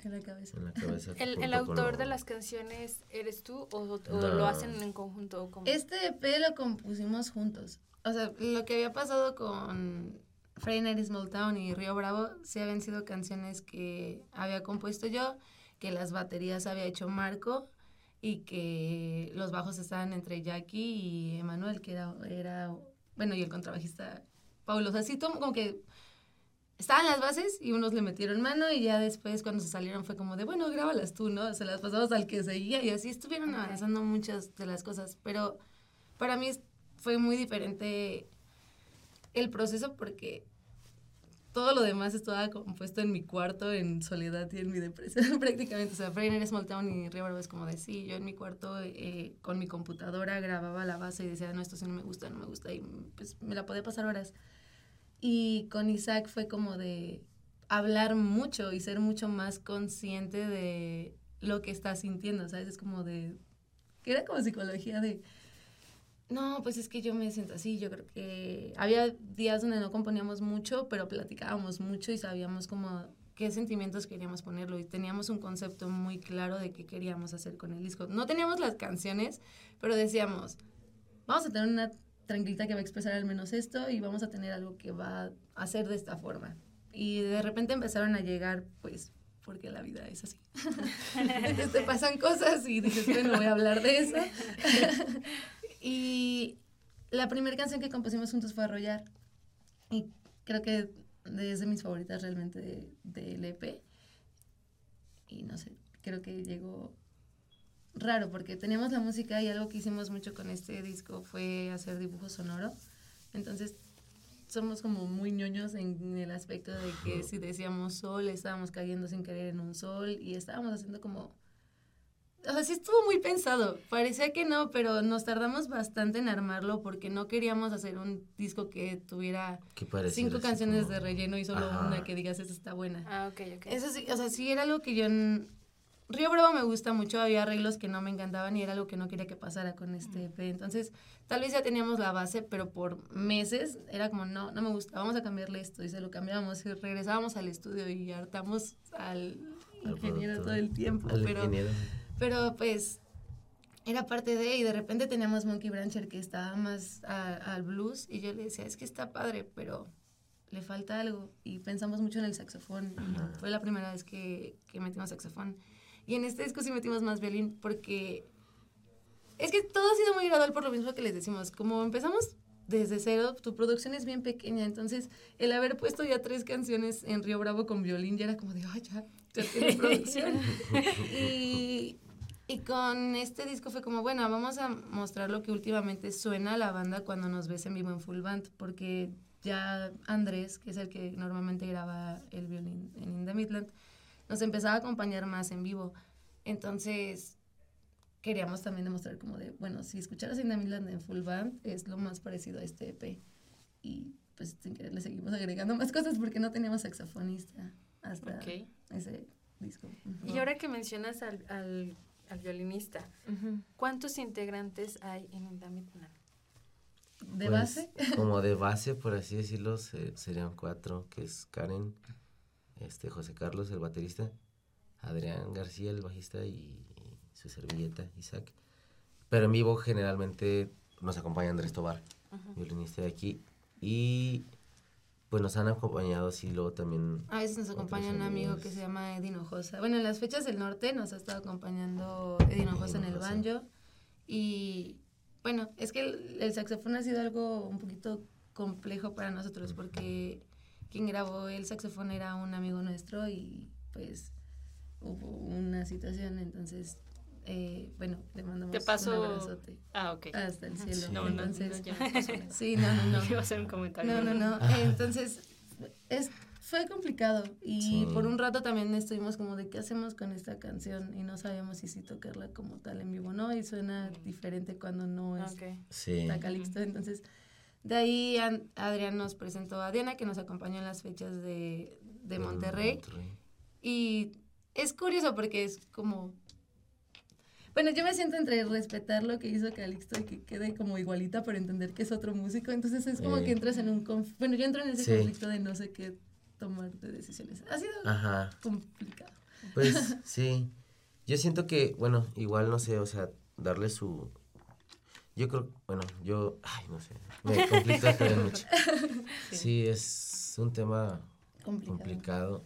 S3: En la cabeza.
S4: en la cabeza.
S2: ¿El, el autor
S4: lo-
S2: de las canciones eres tú o, o
S4: No.
S2: lo hacen en conjunto? Como...
S3: Este EP lo compusimos juntos. O sea, lo que había pasado con Freiner Small Town y Río Bravo, sí habían sido canciones que había compuesto yo, que las baterías había hecho Marco y que los bajos estaban entre Jackie y Emanuel, que era, era, bueno, y el contrabajista Paulo. O sea, sí, como que estaban las bases y unos le metieron mano y ya después cuando se salieron fue como de, bueno, grábalas tú, ¿no? Se las pasamos al que seguía y así estuvieron avanzando muchas de las cosas, pero para mí fue muy diferente el proceso porque todo lo demás estaba compuesto en mi cuarto, en soledad y en mi depresión prácticamente. O sea, Freiner Small Town y Bravo es como de sí, yo en mi cuarto eh, con mi computadora grababa la base y decía, no, esto sí no me gusta, no me gusta, y pues me la podía pasar horas. Y con Isaac fue como de hablar mucho y ser mucho más consciente de lo que estás sintiendo, ¿sabes? Es como de... que era como psicología de... No, pues es que yo me siento así, yo creo que había días donde no componíamos mucho, pero platicábamos mucho y sabíamos como qué sentimientos queríamos ponerlo y teníamos un concepto muy claro de qué queríamos hacer con el disco. No teníamos las canciones, pero decíamos, vamos a tener una tranquilita que va a expresar al menos esto y vamos a tener algo que va a hacer de esta forma. Y de repente empezaron a llegar, pues, porque la vida es así. Te pasan cosas y dices, bueno, voy a hablar de eso. y la primera canción que compusimos juntos fue Arrollar. Y creo que es de mis favoritas realmente de- del EP. Y no sé, creo que llegó raro porque teníamos la música y algo que hicimos mucho con este disco fue hacer dibujo sonoro. Entonces somos como muy ñoños en el aspecto de que si decíamos sol, estábamos cayendo sin querer en un sol y estábamos haciendo como... O sea, sí estuvo muy pensado. Parecía que no, pero nos tardamos bastante en armarlo porque no queríamos hacer un disco que tuviera cinco canciones
S4: como-
S3: de relleno y solo
S4: Ajá.
S3: una que digas, esta está buena.
S2: Ah, ok, ok.
S3: Eso sí, o sea, sí era algo que yo... Río Bravo me gusta mucho, había arreglos que no me encantaban y era algo que no quería que pasara con este EP. Entonces, tal vez ya teníamos la base, pero por meses era como, no, no me gusta, vamos a cambiarle esto. Y se lo cambiábamos y regresábamos al estudio y hartamos al
S4: Al
S3: ingeniero
S4: productor,
S3: todo el tiempo.
S4: al
S3: pero, pero pues era parte de, y de repente teníamos Monkey Brancher que estaba más a- al blues y yo le decía, es que está padre, pero le falta algo. Y pensamos mucho en el saxofón.
S4: Ajá.
S3: fue la primera vez que, que metimos saxofón. Y en este disco sí metimos más violín porque es que todo ha sido muy gradual por lo mismo que les decimos. Como empezamos desde cero, tu producción es bien pequeña, entonces el haber puesto ya tres canciones en Río Bravo con violín ya era como de, ay, ya, ya tiene producción. y, y con este disco fue como, bueno, vamos a mostrar lo que últimamente suena a la banda cuando nos ves en vivo en full band, porque ya Andrés, que es el que normalmente graba el violín en In the Midland, nos empezaba a acompañar más en vivo. Entonces, queríamos también demostrar como de, bueno, si escucharas In the Midland en full band, es lo más parecido a este EP. Y pues sin querer le seguimos agregando más cosas porque no teníamos saxofonista hasta
S1: Ok.
S3: ese disco. Ujú.
S2: Y ahora que mencionas al, al, al violinista,
S3: Ujú.
S2: ¿cuántos integrantes hay en Indamitna?
S3: ¿De
S4: Pues,
S3: base?
S4: Como de base, por así decirlo, se- serían cuatro, que es Karen, este José Carlos, el baterista, Adrián García, el bajista, y su servilleta, Isaac. Pero en vivo generalmente nos acompaña Andrés Tobar, violinista de aquí, y pues nos han acompañado así luego también.
S3: A veces nos acompaña un amigo que se llama Edin Hinojosa. Bueno, en las fechas del norte nos ha estado acompañando Edin Hinojosa en el banjo. Y bueno, es que el, el saxofón ha sido algo un poquito complejo para nosotros porque quien grabó el saxofón era un amigo nuestro y pues hubo una situación, entonces, eh, bueno, le mandamos
S1: Te paso-
S3: un abrazote
S1: Ah, ok.
S3: hasta el cielo.
S1: No, no,
S3: entonces,
S1: no, ya me pasó nada.
S3: sí, no, no, no.
S1: Iba a hacer un comentario.
S3: No, no, no. Entonces, es Fue complicado y por un rato también estuvimos como de qué hacemos con esta canción y no sabíamos si sí tocarla como tal en vivo, ¿no? Y suena diferente cuando no es
S4: sí.
S3: la Calixto. Entonces, de ahí Adrián nos presentó a Diana que nos acompañó en las fechas de, de Monterrey. Y es curioso porque es como bueno, yo me siento entre respetar lo que hizo Calixto y que quede como igualita, pero entender que es otro músico. Entonces es como que entras en un... Bueno, yo entro en ese conflicto de no sé qué tomar de decisiones. Ha sido complicado.
S4: Pues sí. Yo siento que, bueno, igual no sé, o sea, darle su... Yo creo, bueno, yo, ay, no sé, me complica mucho. Sí. es un tema complicado.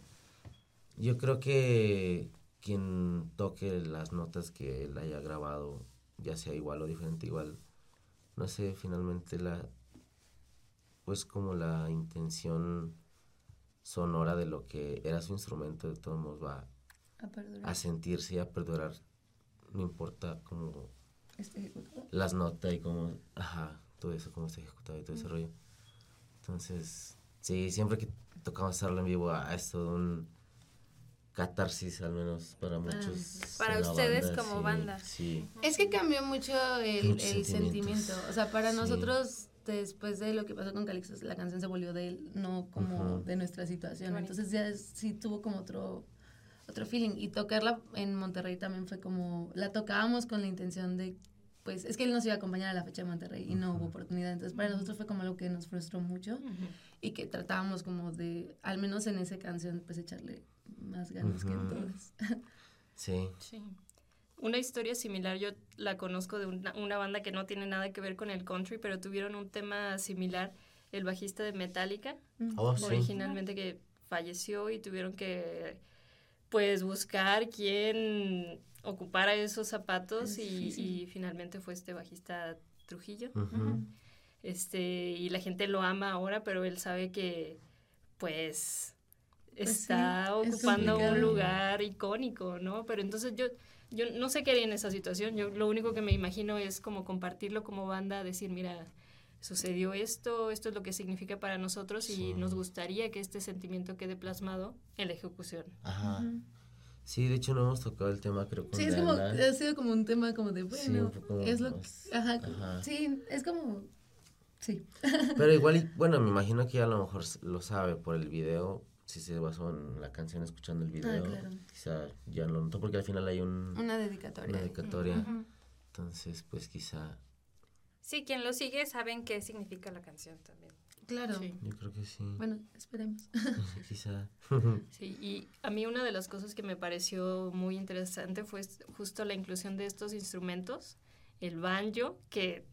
S4: Yo creo que quien toque las notas que él haya grabado, ya sea igual o diferente, igual, no sé, finalmente la, pues como la intención sonora de lo que era su instrumento, de todos modos va a, sentirse y a perdurar, no importa cómo las notas y cómo, ajá, todo eso, cómo está ejecutado y todo ese rollo. Entonces, sí, siempre que tocamos hacerlo en vivo, a esto un catarsis al menos para ah, muchos.
S2: para ustedes como banda.
S4: Sí.
S3: Es que cambió mucho el, sentimiento. O sea, para nosotros, después de lo que pasó con Calixto, la canción se volvió de él, no como de nuestra situación. Entonces ya sí tuvo como otro otro feeling. Y tocarla en Monterrey también fue como, la tocábamos con la intención de, pues, es que él nos iba a acompañar a la fecha de Monterrey y no hubo oportunidad. Entonces para nosotros fue como algo que nos frustró mucho y que tratábamos como de, al menos en esa canción, pues echarle más ganas que en todas.
S4: Sí.
S1: sí. Una historia similar, yo la conozco de una, una, banda que no tiene nada que ver con el country, pero tuvieron un tema similar, el bajista de Metallica,
S4: oh,
S1: originalmente que falleció y tuvieron que pues buscar quién ocupara esos zapatos y, y, finalmente fue este bajista Trujillo. Este, y la gente lo ama ahora, pero él sabe que pues pues está ocupando un lugar icónico, ¿no? Pero entonces yo, yo no sé qué haría en esa situación. Yo lo único que me imagino es como compartirlo como banda, decir, mira, sucedió esto, esto es lo que significa para nosotros y nos gustaría que este sentimiento quede plasmado en la ejecución.
S4: Ajá. Sí, de hecho no hemos tocado el tema, creo.
S3: Con sí, es como, ha sido como un tema como de, bueno, es lo, ajá, sí, es como, sí.
S4: Pero igual, bueno, me imagino que a lo mejor lo sabe por el video, si se basó en la canción escuchando el video, ah, quizá ya no lo notó porque al final hay un,
S3: una dedicatoria.
S4: Una dedicatoria. Entonces, pues quizá...
S2: Sí, quien lo sigue saben qué significa la canción también.
S3: Claro.
S4: Yo creo que sí.
S3: Bueno, esperemos.
S4: quizá.
S1: sí, y a mí una de las cosas que me pareció muy interesante fue justo la inclusión de estos instrumentos, el banjo, que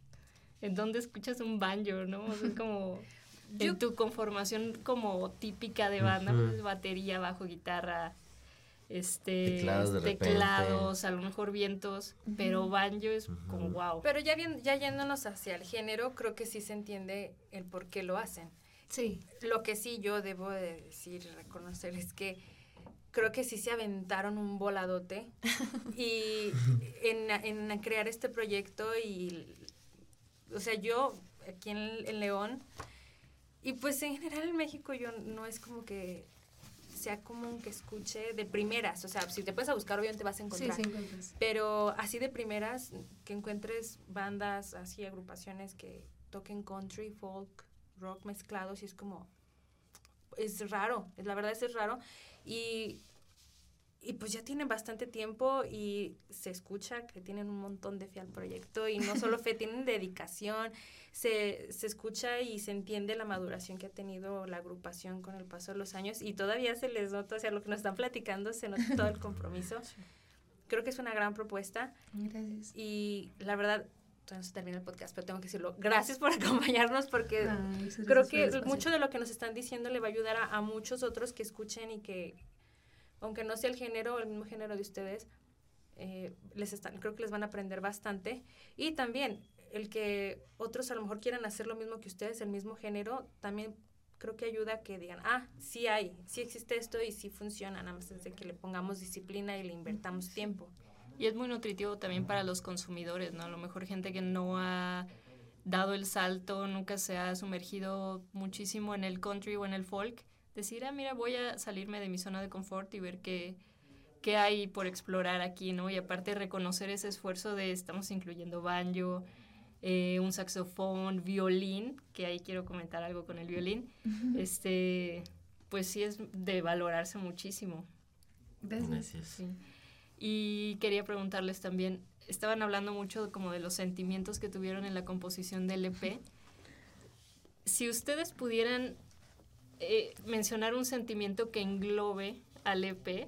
S1: en donde escuchas un banjo, ¿no? es como en tu conformación como típica de banda, pues, batería, bajo, guitarra, este teclados, a lo mejor vientos, pero banjo es como wow.
S2: Pero ya bien, ya yéndonos hacia el género, creo que sí se entiende el por qué lo hacen.
S3: Sí.
S2: Lo que sí yo debo de decir, reconocer es que creo que sí se aventaron un voladote y en, en, crear este proyecto y o sea, yo aquí en León y pues en general en México yo no es como que sea común que escuche de primeras, o sea, si te puedes a buscar obviamente vas a encontrar.
S3: Sí, sí
S2: Pero así de primeras que encuentres bandas, así agrupaciones que toquen country, folk, rock mezclados y es como es raro, la verdad es, es raro y y pues ya tienen bastante tiempo y se escucha que tienen un montón de fe al proyecto y no solo fe, tienen dedicación, se, se escucha y se entiende la maduración que ha tenido la agrupación con el paso de los años y todavía se les nota, o sea, lo que nos están platicando, se nota todo el compromiso. Creo que es una gran propuesta.
S3: Gracias.
S2: Y la verdad, todavía no se termina el podcast, pero tengo que decirlo. Gracias por acompañarnos porque creo que mucho de lo que nos están diciendo le va a ayudar a, a muchos otros que escuchen y que aunque no sea el género, el mismo género de ustedes, eh, les están, creo que les van a aprender bastante. Y también el que otros a lo mejor quieran hacer lo mismo que ustedes, el mismo género, también creo que ayuda a que digan, ah, sí hay, sí existe esto y sí funciona, nada más desde que le pongamos disciplina y le invertamos tiempo.
S1: Y es muy nutritivo también para los consumidores, ¿no? A lo mejor gente que no ha dado el salto, nunca se ha sumergido muchísimo en el country o en el folk, decir, ah, mira, voy a salirme de mi zona de confort y ver qué, qué hay por explorar aquí, ¿no? Y aparte reconocer ese esfuerzo de estamos incluyendo banjo, eh, un saxofón, violín, que ahí quiero comentar algo con el violín, este, pues sí es de valorarse muchísimo.
S4: Gracias.
S1: Y quería preguntarles también, estaban hablando mucho como de los sentimientos que tuvieron en la composición del EP. Si ustedes pudieran eh, mencionar un sentimiento que englobe al EP,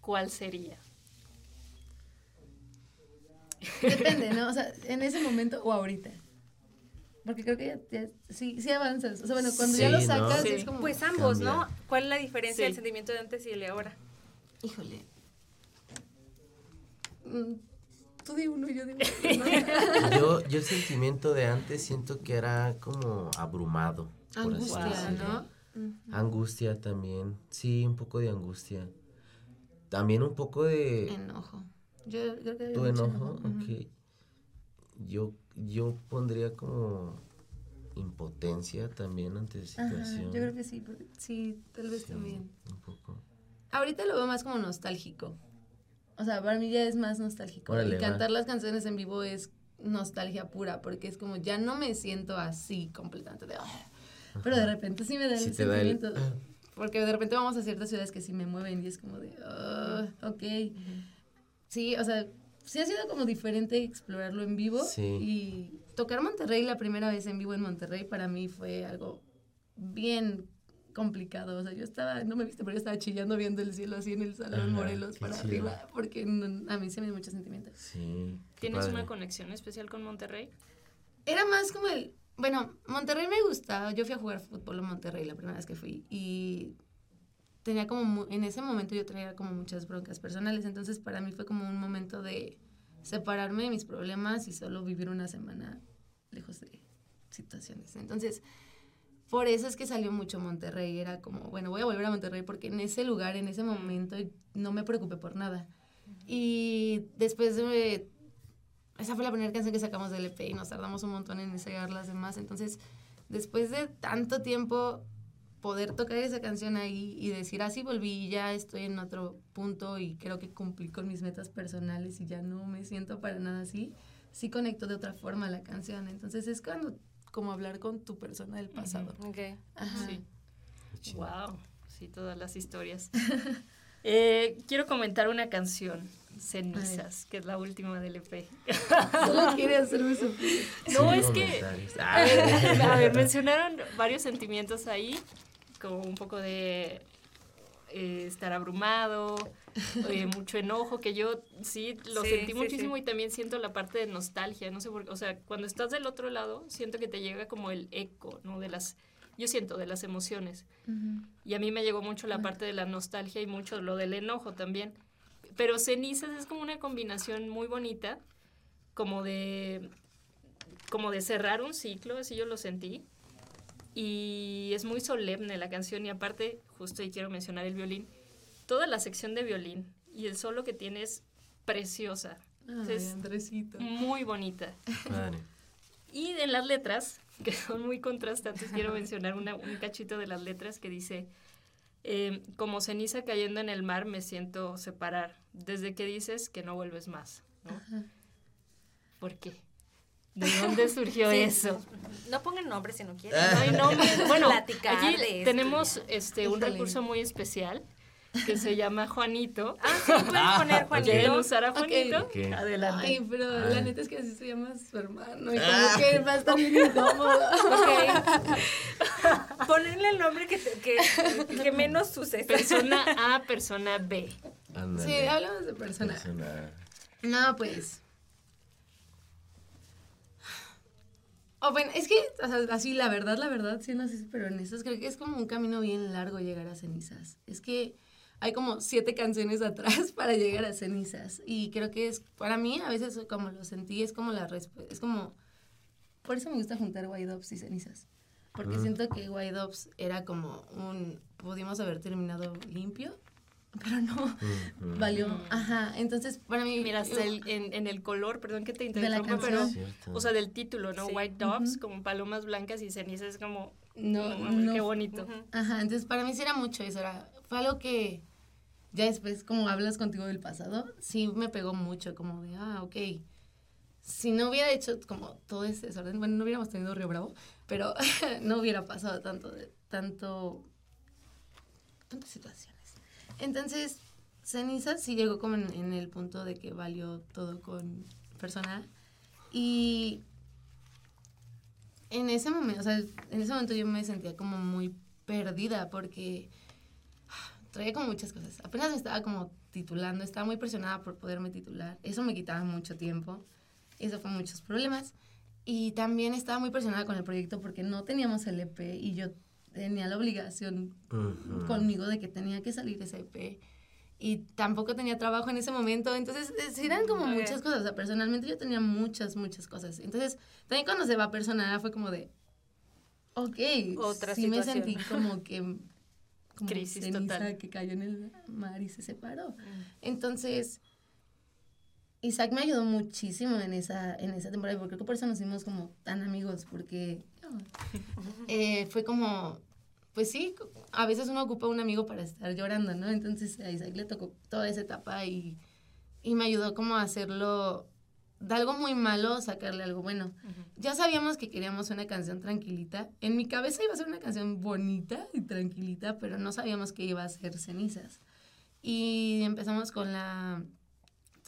S1: ¿cuál sería?
S3: Depende, ¿no? O sea, en ese momento o ahorita. Porque creo que ya, sí, sí avanzas. O sea, bueno, cuando ya lo sacas es como...
S2: Pues ambos, ¿no? ¿Cuál es la diferencia del sentimiento de antes y el de ahora?
S3: Híjole. Mm, tú di uno y yo digo
S4: yo, yo el sentimiento de antes siento que era como abrumado.
S3: Angustia, ¿no?
S4: Angustia también. Sí, un poco de angustia. También un poco de...
S3: Enojo. Yo creo que
S4: ¿Tu enojo? Ok. Yo, yo pondría como impotencia también ante la situación.
S3: yo creo que sí, sí, tal vez también. Un poco. Ahorita lo veo más como nostálgico. O sea, para mí ya es más nostálgico. y cantar las canciones en vivo es nostalgia pura, porque es como ya no me siento así completamente de... Ah", pero de repente sí me da el sentimiento. Porque de repente vamos a ciertas ciudades que sí me mueven y es como de, oh, ok. Sí, o sea, sí ha sido como diferente explorarlo en vivo. Y tocar Monterrey la primera vez en vivo en Monterrey para mí fue algo bien complicado. O sea, yo estaba, no me viste, pero yo estaba chillando viendo el cielo así en el Salón Morelos para arriba, porque a mí se me dio mucho sentimiento.
S4: Sí.
S1: ¿Tienes una conexión especial con Monterrey?
S3: Era más como el, bueno, Monterrey me gustaba. Yo fui a jugar fútbol en Monterrey la primera vez que fui y tenía como, en ese momento yo traía como muchas broncas personales, entonces para mí fue como un momento de separarme de mis problemas y solo vivir una semana lejos de situaciones. Entonces, por eso es que salió mucho Monterrey. Era como, bueno, voy a volver a Monterrey porque en ese lugar, en ese momento, no me preocupé por nada. Y después de... Esa fue la primera canción que sacamos del EP y nos tardamos un montón en ensayar las demás. Entonces, después de tanto tiempo, poder tocar esa canción ahí y decir, así ah, volví y ya estoy en otro punto y creo que cumplí con mis metas personales y ya no me siento para nada así, sí conecto de otra forma la canción. Entonces es cuando como hablar con tu persona del pasado.
S2: Ok.
S1: Sí. Wow. Sí, todas las historias. Eh, quiero comentar una canción, Cenizas, que es la última del EP.
S3: Solo quiere hacerme
S1: No, es que. A ver, mencionaron varios sentimientos ahí, como un poco de eh, estar abrumado, eh, mucho enojo, que yo sí lo sentí muchísimo y también siento la parte de nostalgia, no sé por qué, o sea, cuando estás del otro lado, siento que te llega como el eco, ¿no? De las, yo siento, de las emociones. Y a mí me llegó mucho la parte de la nostalgia y mucho lo del enojo también. Pero cenizas es como una combinación muy bonita, como de, como de cerrar un ciclo, así yo lo sentí. Y es muy solemne la canción y aparte, justo ahí quiero mencionar el violín toda la sección de violín y el solo que tiene es preciosa.
S3: es
S1: muy bonita. Y en las letras, que son muy contrastantes, quiero mencionar un cachito de las letras que dice, em, como ceniza cayendo en el mar me siento separar, desde que dices que no vuelves más. ¿Por qué? ¿De dónde surgió eso?
S2: No pongan nombres si no quieren.
S1: No hay nombres. Bueno, aquí tenemos este, un recurso muy especial que se llama Juanito.
S2: Ah, sí, puedes poner Juanito. ¿Quieren
S1: usar a Juanito? Adelante.
S3: Ay, pero la neta es que así se llama su hermano. Y como que va a estar muy incómodo.
S2: Ok. Ponerle el nombre que, que, que menos sucede.
S1: Persona A, persona B.
S3: Sí, hablamos de persona. persona. No, pues. Oh, bueno, es que, o sea, así, la verdad, la verdad, siendo así, pero en esas creo que es como un camino bien largo llegar a cenizas. Es que hay como siete canciones atrás para llegar a cenizas. Y creo que es, para mí, a veces como lo sentí, es como la respuesta, es como, por eso me gusta juntar White Ops y cenizas. Porque siento que White Ops era como un, pudimos haber terminado limpio, pero no, valió, ajá, entonces para mí...
S1: Mira, en, en, el color, perdón que te interrumpa, pero, o sea, del título, ¿no? White Doves, como palomas blancas y cenizas, es como
S3: no,
S1: No,
S3: no.
S1: qué bonito.
S3: Ajá, entonces para mí sí era mucho eso, era, fue algo que ya después, como hablas contigo del pasado, sí me pegó mucho, como de, ah, ok, si no hubiera hecho como todo ese desorden, bueno, no hubiéramos tenido Río Bravo, pero no hubiera pasado tanto, tanto, tantas situaciones. Entonces, Ceniza sí llegó como en, en el punto de que valió todo con personal y en ese momento, o sea, en ese momento yo me sentía como muy perdida porque traía como muchas cosas. Apenas me estaba como titulando, estaba muy presionada por poderme titular. Eso me quitaba mucho tiempo. Eso fue muchos problemas. Y también estaba muy presionada con el proyecto porque no teníamos el EP y yo tenía la obligación
S4: Ujú.
S3: conmigo de que tenía que salir ese EP. Y tampoco tenía trabajo en ese momento. Entonces, eran como
S2: Ok.
S3: muchas cosas. O sea, personalmente yo tenía muchas, muchas cosas. Entonces, también cuando se va personal fue como de, ok,
S2: Otra
S3: sí me
S2: situación.
S3: sentí como que... Como
S1: Crisis
S3: ceniza
S1: total.
S3: que cayó en el mar y se separó. Entonces, Isaac me ayudó muchísimo en esa, en esa temporada, porque creo que por eso nos hicimos como tan amigos, porque eh, fue como, pues sí, a veces uno ocupa un amigo para estar llorando, ¿no? Entonces a Isaac le tocó toda esa etapa y, y me ayudó como a hacerlo, de algo muy malo, sacarle algo bueno. Ya sabíamos que queríamos una canción tranquilita. En mi cabeza iba a ser una canción bonita y tranquilita, pero no sabíamos que iba a ser cenizas. Y empezamos con la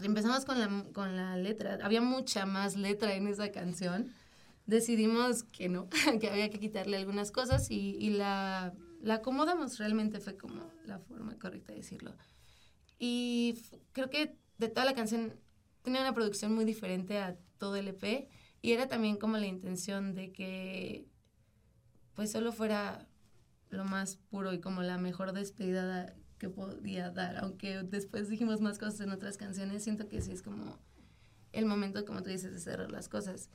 S3: empezamos con la, con la letra. Había mucha más letra en esa canción. Decidimos que no, que había que quitarle algunas cosas y, y la, la acomodamos. Realmente fue como la forma correcta de decirlo. Y creo que de toda la canción tenía una producción muy diferente a todo el EP y era también como la intención de que pues solo fuera lo más puro y como la mejor despedida que podía dar, aunque después dijimos más cosas en otras canciones, siento que sí es como el momento, como tú dices, de cerrar las cosas.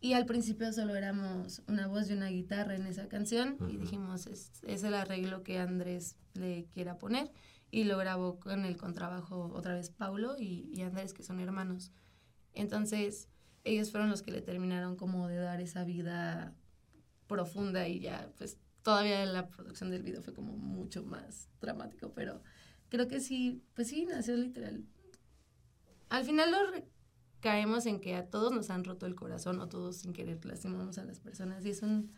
S3: Y al principio solo éramos una voz y una guitarra en esa canción y
S4: Ujú.
S3: dijimos, es, es el arreglo que Andrés le quiera poner y lo grabó con el contrabajo otra vez Paulo y, y Andrés, que son hermanos. Entonces, ellos fueron los que le terminaron como de dar esa vida profunda y ya, pues todavía la producción del video fue como mucho más dramático, pero creo que sí, pues sí, nació literal. Al final lo caemos en que a todos nos han roto el corazón o todos sin querer lastimamos a las personas y es un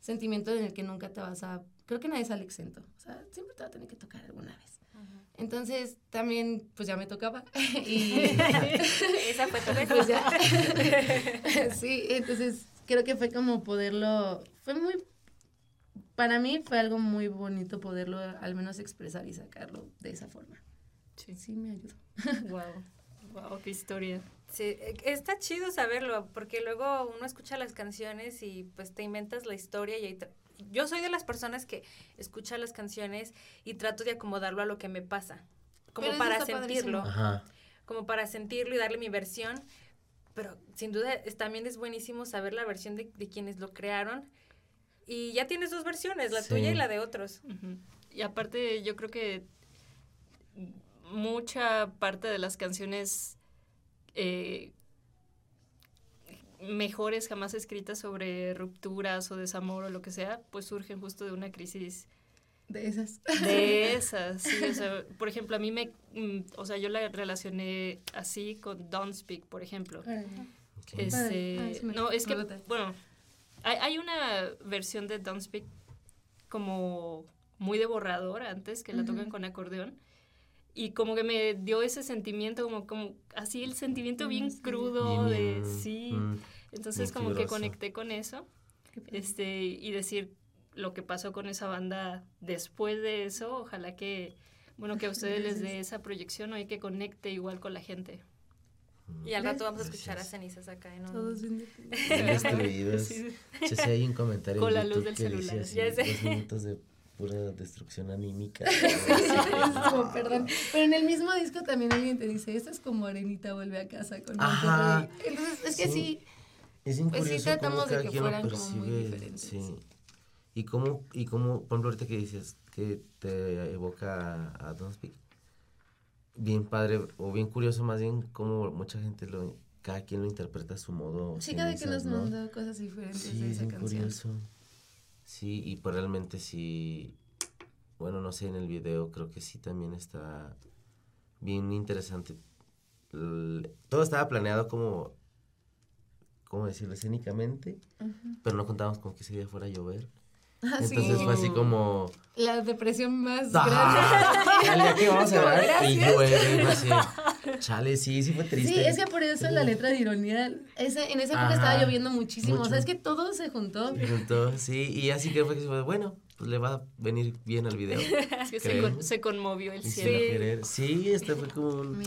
S3: sentimiento en el que nunca te vas a, creo que nadie sale exento, o sea, siempre te va a tener que tocar alguna vez. Entonces también, pues ya me tocaba. y
S2: Esa fue tu vez.
S3: pues ya. sí, entonces creo que fue como poderlo, fue muy, para mí fue algo muy bonito poderlo al menos expresar y sacarlo de esa forma.
S1: Sí.
S3: Sí, me ayudó.
S1: Wow. Wow, qué historia.
S2: Sí, eh, está chido saberlo, porque luego uno escucha las canciones y pues te inventas la historia y ahí yo soy de las personas que escucha las canciones y trato de acomodarlo a lo que me pasa, como
S3: Pero
S2: para sentirlo.
S4: Ajá.
S2: como para sentirlo y darle mi versión, pero sin duda es, también es buenísimo saber la versión de, de quienes lo crearon y ya tienes dos versiones, la
S4: Sí.
S2: tuya y la de otros.
S1: Y aparte, yo creo que mucha parte de las canciones eh, mejores jamás escritas sobre rupturas o desamor o lo que sea, pues surgen justo de una crisis
S3: De esas.
S1: de esas. sí, o sea, por ejemplo, a mí me, mm, o sea, yo la relacioné así con Don't Speak, por ejemplo.
S4: ok.
S1: Este,
S3: Ah, me-
S1: no, es que, bueno, hay, hay una versión de Don't Speak como muy de borrador antes, que la tocan con acordeón. Y como que me dio ese sentimiento, como, como así el sentimiento bien
S3: Mm, sí.
S1: crudo
S4: Bien,
S1: de
S4: bien,
S1: sí.
S4: mm,
S1: Entonces
S4: bien
S1: como que conecté con eso. Este, y decir lo que pasó con esa banda después de eso, ojalá que, bueno, que a ustedes les dé esa proyección y que conecte igual con la gente.
S2: Y al rato vamos a escuchar a cenizas acá en un...
S3: Todos bien
S4: Bien destruidos.
S1: Sí.
S4: Yo sé, hay un comentario
S1: Con
S4: en
S1: la luz del
S4: que
S1: celular.
S4: dice así,
S2: Ya sé.
S4: dos minutos de pura destrucción anímica.
S3: Como, perdón. Pero en el mismo disco también alguien te dice, esto es como Arenita vuelve a casa con
S4: Ajá.
S3: Monterrey". Entonces, es que
S4: Sí.
S3: sí,
S4: Es
S3: Pues sí,
S4: curioso cómo
S3: tratamos de
S4: cada
S3: que como muy
S4: percibe,
S3: diferentes.
S4: Sí. Y cómo, y cómo, por ejemplo, ahorita que dices que te evoca a, a Don't Speak, bien padre, o bien curioso más bien, cómo mucha gente lo, cada quien lo interpreta a su modo.
S3: sí, cada quien nos
S4: ¿no?
S3: mandó cosas diferentes
S4: Sí,
S3: de
S4: es
S3: esa
S4: bien
S3: canción.
S4: curioso. Sí, y pues realmente sí, bueno, no sé, en el video creo que sí también está bien interesante. Todo estaba planeado como, ¿cómo decirlo? Escénicamente, pero no contábamos con que ese día fuera a llover.
S3: Ah, sí.
S4: Entonces fue así como...
S3: La depresión más
S4: ¡Ah! Día que vamos a grabar y llueve, así. Chale, sí, sí fue triste.
S3: Sí, es que por eso la letra de ironía, esa, en esa época
S4: Ajá.
S3: estaba lloviendo muchísimo, o
S4: Mucho.
S3: sea, es que todo se juntó.
S4: Me gustó, sí, y así que fue que se fue, bueno, pues le va a venir bien al video.
S1: Es que se,
S4: Creo.
S1: con- se conmovió el cielo.
S4: Sí, este fue como un...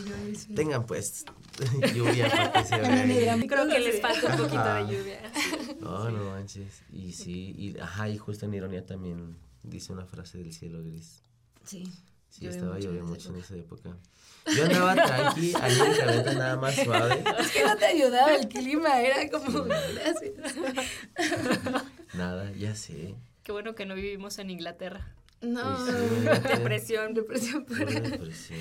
S4: Tengan pues lluvia para que se
S3: Una negra.
S4: vea.
S2: Creo que les falta un poquito de lluvia.
S4: No, no manches. Y sí, y ajá, y justo en ironía también dice una frase del cielo gris.
S3: Sí.
S4: Sí,
S3: Llovió
S4: estaba lloviendo mucho en esa época. Yo andaba tranqui, anímicamente nada más suave.
S3: Es que no te ayudaba el clima, era como, gracias.
S4: Nada, ya sé.
S1: Qué bueno que no vivimos en Inglaterra.
S3: No,
S4: sí,
S2: Depresión.
S3: depresión
S4: pura depresión.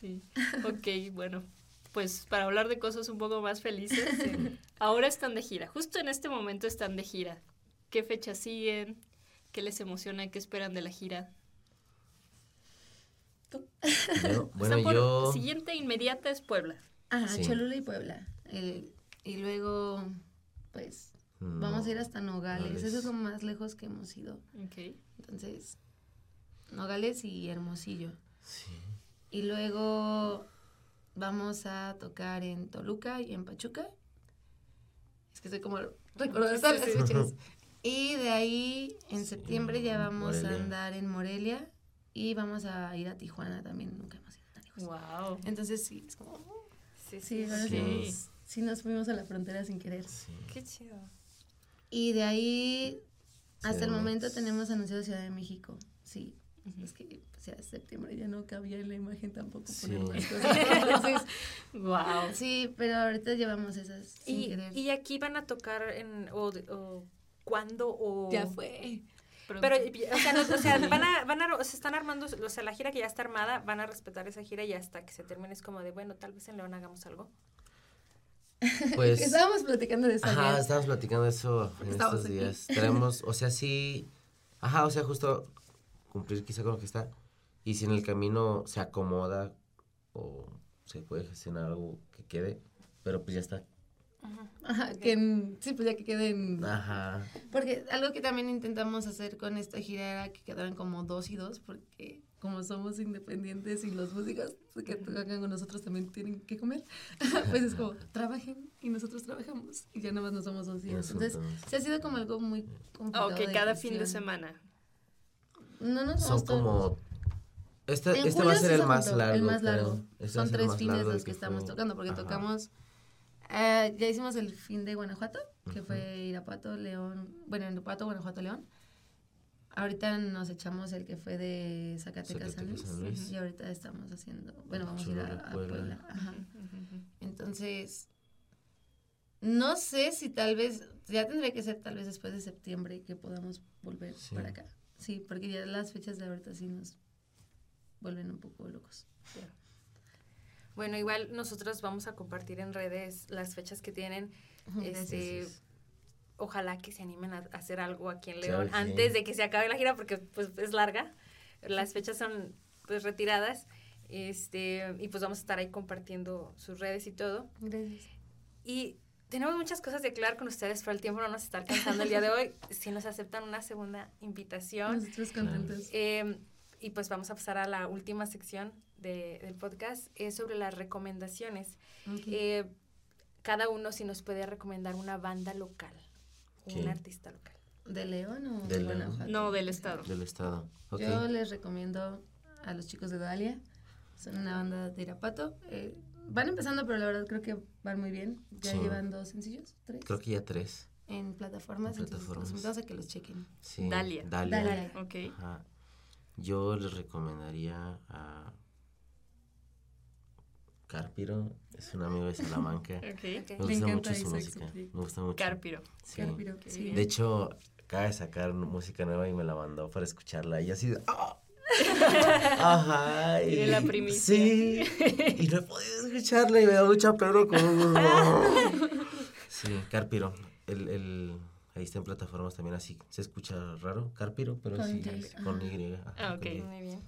S1: Sí. Ok, bueno. Pues para hablar de cosas un poco más felices, ahora están de gira. Justo en este momento están de gira. ¿Qué fechas siguen? ¿Qué les emociona? ¿Qué esperan de la gira?
S4: Yo, bueno,
S1: por-
S4: yo...
S1: Siguiente inmediata es Puebla.
S3: Ajá,
S4: Sí.
S3: Cholula y Puebla. Eh, y luego, pues,
S4: no,
S3: vamos a ir hasta Nogales.
S4: Nogales.
S3: Eso es lo más lejos que hemos ido.
S1: Ok.
S3: Entonces, Nogales y Hermosillo.
S4: Sí.
S3: Y luego vamos a tocar en Toluca y en Pachuca. Es que estoy como recordando todas las fechas. Y de ahí, en
S4: Sí,
S3: septiembre, ya vamos
S4: Morelia.
S3: a andar en Morelia. Y vamos a ir a Tijuana también. Nunca hemos ido tan lejos.
S1: Wow.
S3: Entonces, sí, es como...
S2: Sí,
S3: Sí,
S4: Sí.
S3: sí. nos- sí nos fuimos a la frontera sin querer.
S4: Sí.
S2: Qué chido.
S3: Y de ahí, hasta el momento, tenemos anunciado Ciudad de México. Sí. Es que pues, ya septiembre ya no cabía en la imagen tampoco poner
S4: Sí.
S3: más cosas. Entonces,
S1: Wow.
S3: sí, pero ahorita llevamos esas sin
S2: ¿Y,
S3: querer.
S2: y aquí van a tocar en, o, o cuándo o...
S3: ya fue.
S2: Pero, o sea, no- o sea, van a, van a, o sea, están armando, o sea, la gira que ya está armada, van a respetar esa gira y hasta que se termine es como de, bueno, tal vez en León hagamos algo.
S4: Pues...
S3: Estábamos platicando de eso.
S4: Ajá, estábamos platicando de eso en estos
S3: aquí.
S4: días. Tenemos, o sea, sí, ajá, o sea, justo cumplir quizá con lo que está. Y si en el camino se acomoda o se puede gestionar algo que quede, pero pues ya está.
S3: Ajá, que en- sí, pues ya que queden.
S4: Ajá.
S3: Porque algo que también intentamos hacer con esta gira era que quedaran como dos y dos, porque como somos independientes y los músicos que tocan con nosotros también tienen que comer, pues es como trabajen y nosotros trabajamos y ya nada más no somos dos días.
S4: Nos
S3: Entonces, se ha sido como algo muy complicado.
S1: Ok, cada fin de
S3: gestión.
S1: semana.
S3: No nos
S4: Son como... Este,
S3: En
S4: este va a ser el más largo.
S3: El más largo.
S4: Este
S3: Son tres fines los
S4: del
S3: que estamos tocando, porque
S4: Ajá.
S3: tocamos. eh, ya hicimos el fin de Guanajuato, que
S4: Ujú.
S3: fue Irapuato, León. Bueno, Irapuato, Guanajuato, León. Ahorita nos echamos el que fue de Zacatecas, San Luis.
S4: Zacatecas, San Luis.
S3: Y ahorita estamos haciendo. Bueno, vamos a ir a, a
S4: Puebla.
S3: Ajá. Entonces. No sé si tal vez. Ya tendría que ser tal vez después de septiembre que podamos volver
S4: Sí.
S3: para acá. Sí, porque ya las fechas de ahorita sí nos vuelven un poco locos.
S2: Bueno, igual nosotros vamos a compartir en redes las fechas que tienen. Este. Ojalá que se animen a hacer algo aquí en
S4: Claro
S2: León
S4: sí.
S2: antes de que se acabe la gira porque pues es larga. Las fechas son pues retiradas. Este, y pues vamos a estar ahí compartiendo sus redes y todo.
S3: Gracias.
S2: Y tenemos muchas cosas de aclarar con ustedes, pero el tiempo no nos está alcanzando el día de hoy. Si nos aceptan una segunda invitación.
S3: Nosotros contentos.
S2: Eh, y pues vamos a pasar a la última sección de- del podcast, es sobre las recomendaciones. Eh, cada uno si nos puede recomendar una banda local, un artista local.
S3: ¿De León o
S4: De.
S3: Guanajuato?
S1: No, del estado.
S4: Del estado.
S3: Yo les recomiendo a los chicos de Dalia. Son una banda de Irapato. Eh, van empezando, pero la verdad creo que van muy bien. Ya
S4: Sí.
S3: llevan dos sencillos, tres,
S4: Creo que ya tres.
S3: en plataformas.
S4: En
S3: entonces
S4: plataformas.
S3: los invitamos a que los chequen.
S4: Sí.
S1: Dalia.
S4: Dalia.
S3: Dalia.
S1: Ok.
S4: Ajá. Yo les recomendaría a Carpiro, es un amigo de Salamanca.
S1: Ok.
S2: Ok.
S4: Me gusta mucho su música. Me gusta mucho.
S1: Carpiro.
S4: Sí.
S3: Carpiro, sí.
S4: De hecho, acaba de sacar música nueva y me la mandó para escucharla. Y así de. ¡ah! Ajá.
S1: Y la primicia.
S4: Sí. Y no he podido escucharla y me da mucha pena. Como... Sí, Carpiro. El, el, Ahí está en plataformas también así. Se escucha raro, Carpiro, pero
S3: Con
S4: sí,
S3: Y.
S4: con Y. ajá,
S1: Ah,
S4: con
S1: ok.
S4: Y.
S2: Muy bien.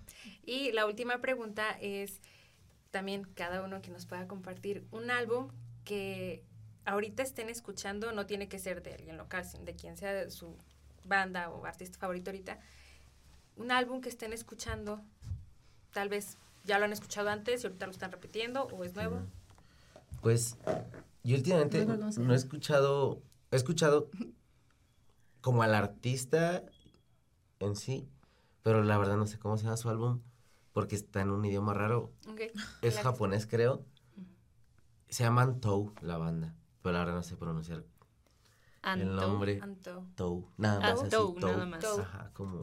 S2: Y la última pregunta es también cada uno que nos pueda compartir un álbum que ahorita estén escuchando, no tiene que ser de alguien local, sino de quien sea de su banda o artista favorito ahorita. Un álbum que estén escuchando, tal vez ya lo han escuchado antes y ahorita lo están repitiendo o es nuevo.
S4: Pues yo últimamente
S3: No
S4: no he escuchado, he escuchado como al artista en sí, pero la verdad no sé cómo se llama su álbum porque está en un idioma raro. Es japonés, creo. Se llaman Tou, la banda, pero verdad no sé pronunciar el
S1: Anto.
S4: nombre.
S2: Anto.
S4: Tou, nada más así,
S1: Tou,
S4: Tou.
S1: nada más.
S4: Ajá, como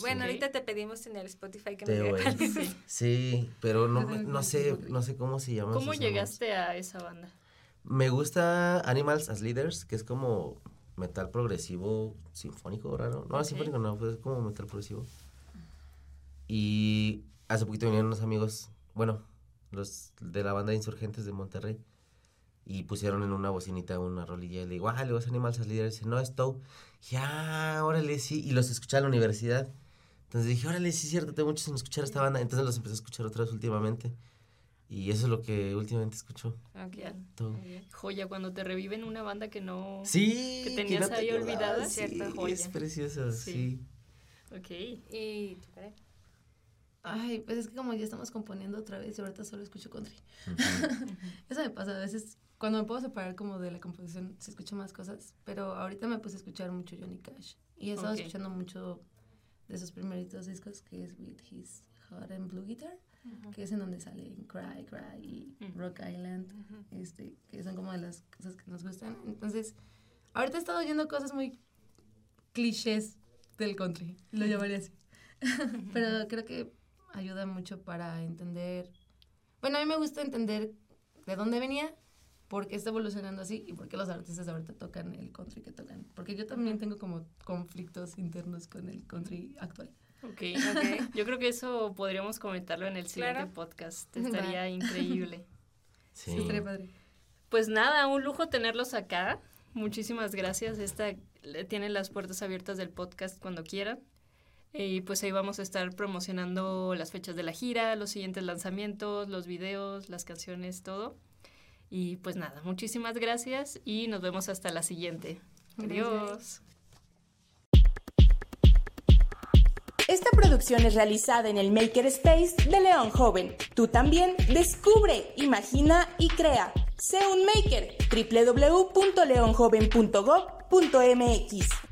S2: Bueno, ahorita te pedimos en el Spotify que nos
S4: T-O-E.
S2: regales.
S1: Sí.
S4: Sí, pero no, no sé, no sé cómo se llama.
S1: ¿Cómo llegaste a esa banda?
S4: Me gusta Animals as Leaders, que es como metal progresivo sinfónico raro. No,
S1: Ok.
S4: sinfónico no, pues es como metal progresivo. Y hace poquito vinieron unos amigos, bueno, los de la banda de Insurgentes de Monterrey, y pusieron en una bocinita una rolilla y le digo, ah, le vas Animals as Leaders. Y dice, no, es Toe. Ya, órale, sí. Y los escuché en la universidad. Entonces dije, órale, sí cierto, tengo mucho sin escuchar esta banda. Entonces los empecé a escuchar otra vez últimamente. Y eso es lo que últimamente escucho.
S2: Ok.
S1: Ya.
S4: Toe.
S2: Muy bien.
S1: Joya, cuando te reviven una banda que no...
S4: Sí,
S1: que tenías
S4: te
S1: ahí olvidada,
S4: sí,
S1: cierta joya.
S4: Es precioso,
S1: Sí.
S4: sí.
S1: Ok.
S2: Y tú?
S3: Ay, pues es que como ya estamos componiendo otra vez y ahorita solo escucho country. Eso me pasa a veces. Cuando me puedo separar como de la composición, se escucho más cosas. Pero ahorita me puse a escuchar mucho Johnny Cash. Y he estado escuchando mucho de sus primeritos discos, que es With His Hot and Blue Guitar, que es en donde salen Cry, Cry y
S1: Mm.
S3: Rock Island, este, que son como de las cosas que nos gustan. Entonces, ahorita he estado oyendo cosas muy clichés del country, lo llamaría así. Pero creo que ayuda mucho para entender. Bueno, a mí me gusta entender de dónde venía, por qué está evolucionando así y por qué los artistas ahorita tocan el country que tocan. Porque yo también tengo como conflictos internos con el country actual.
S1: Ok.
S2: Ok.
S1: Yo creo que eso podríamos comentarlo en el siguiente
S2: Claro.
S1: podcast. Estaría increíble.
S4: Sí.
S3: Sí, estaría padre.
S1: Pues nada, un lujo tenerlos acá. Muchísimas gracias. Esta tienen las puertas abiertas del podcast cuando quieran. Y pues ahí vamos a estar promocionando las fechas de la gira, los siguientes lanzamientos, los videos, las canciones, todo. Y pues nada, muchísimas gracias y nos vemos hasta la siguiente. Adiós.
S5: Esta producción es realizada en el Maker Space de León Joven. Tú también descubre, imagina y crea. Sé un maker. www.leonjoven.gov.mx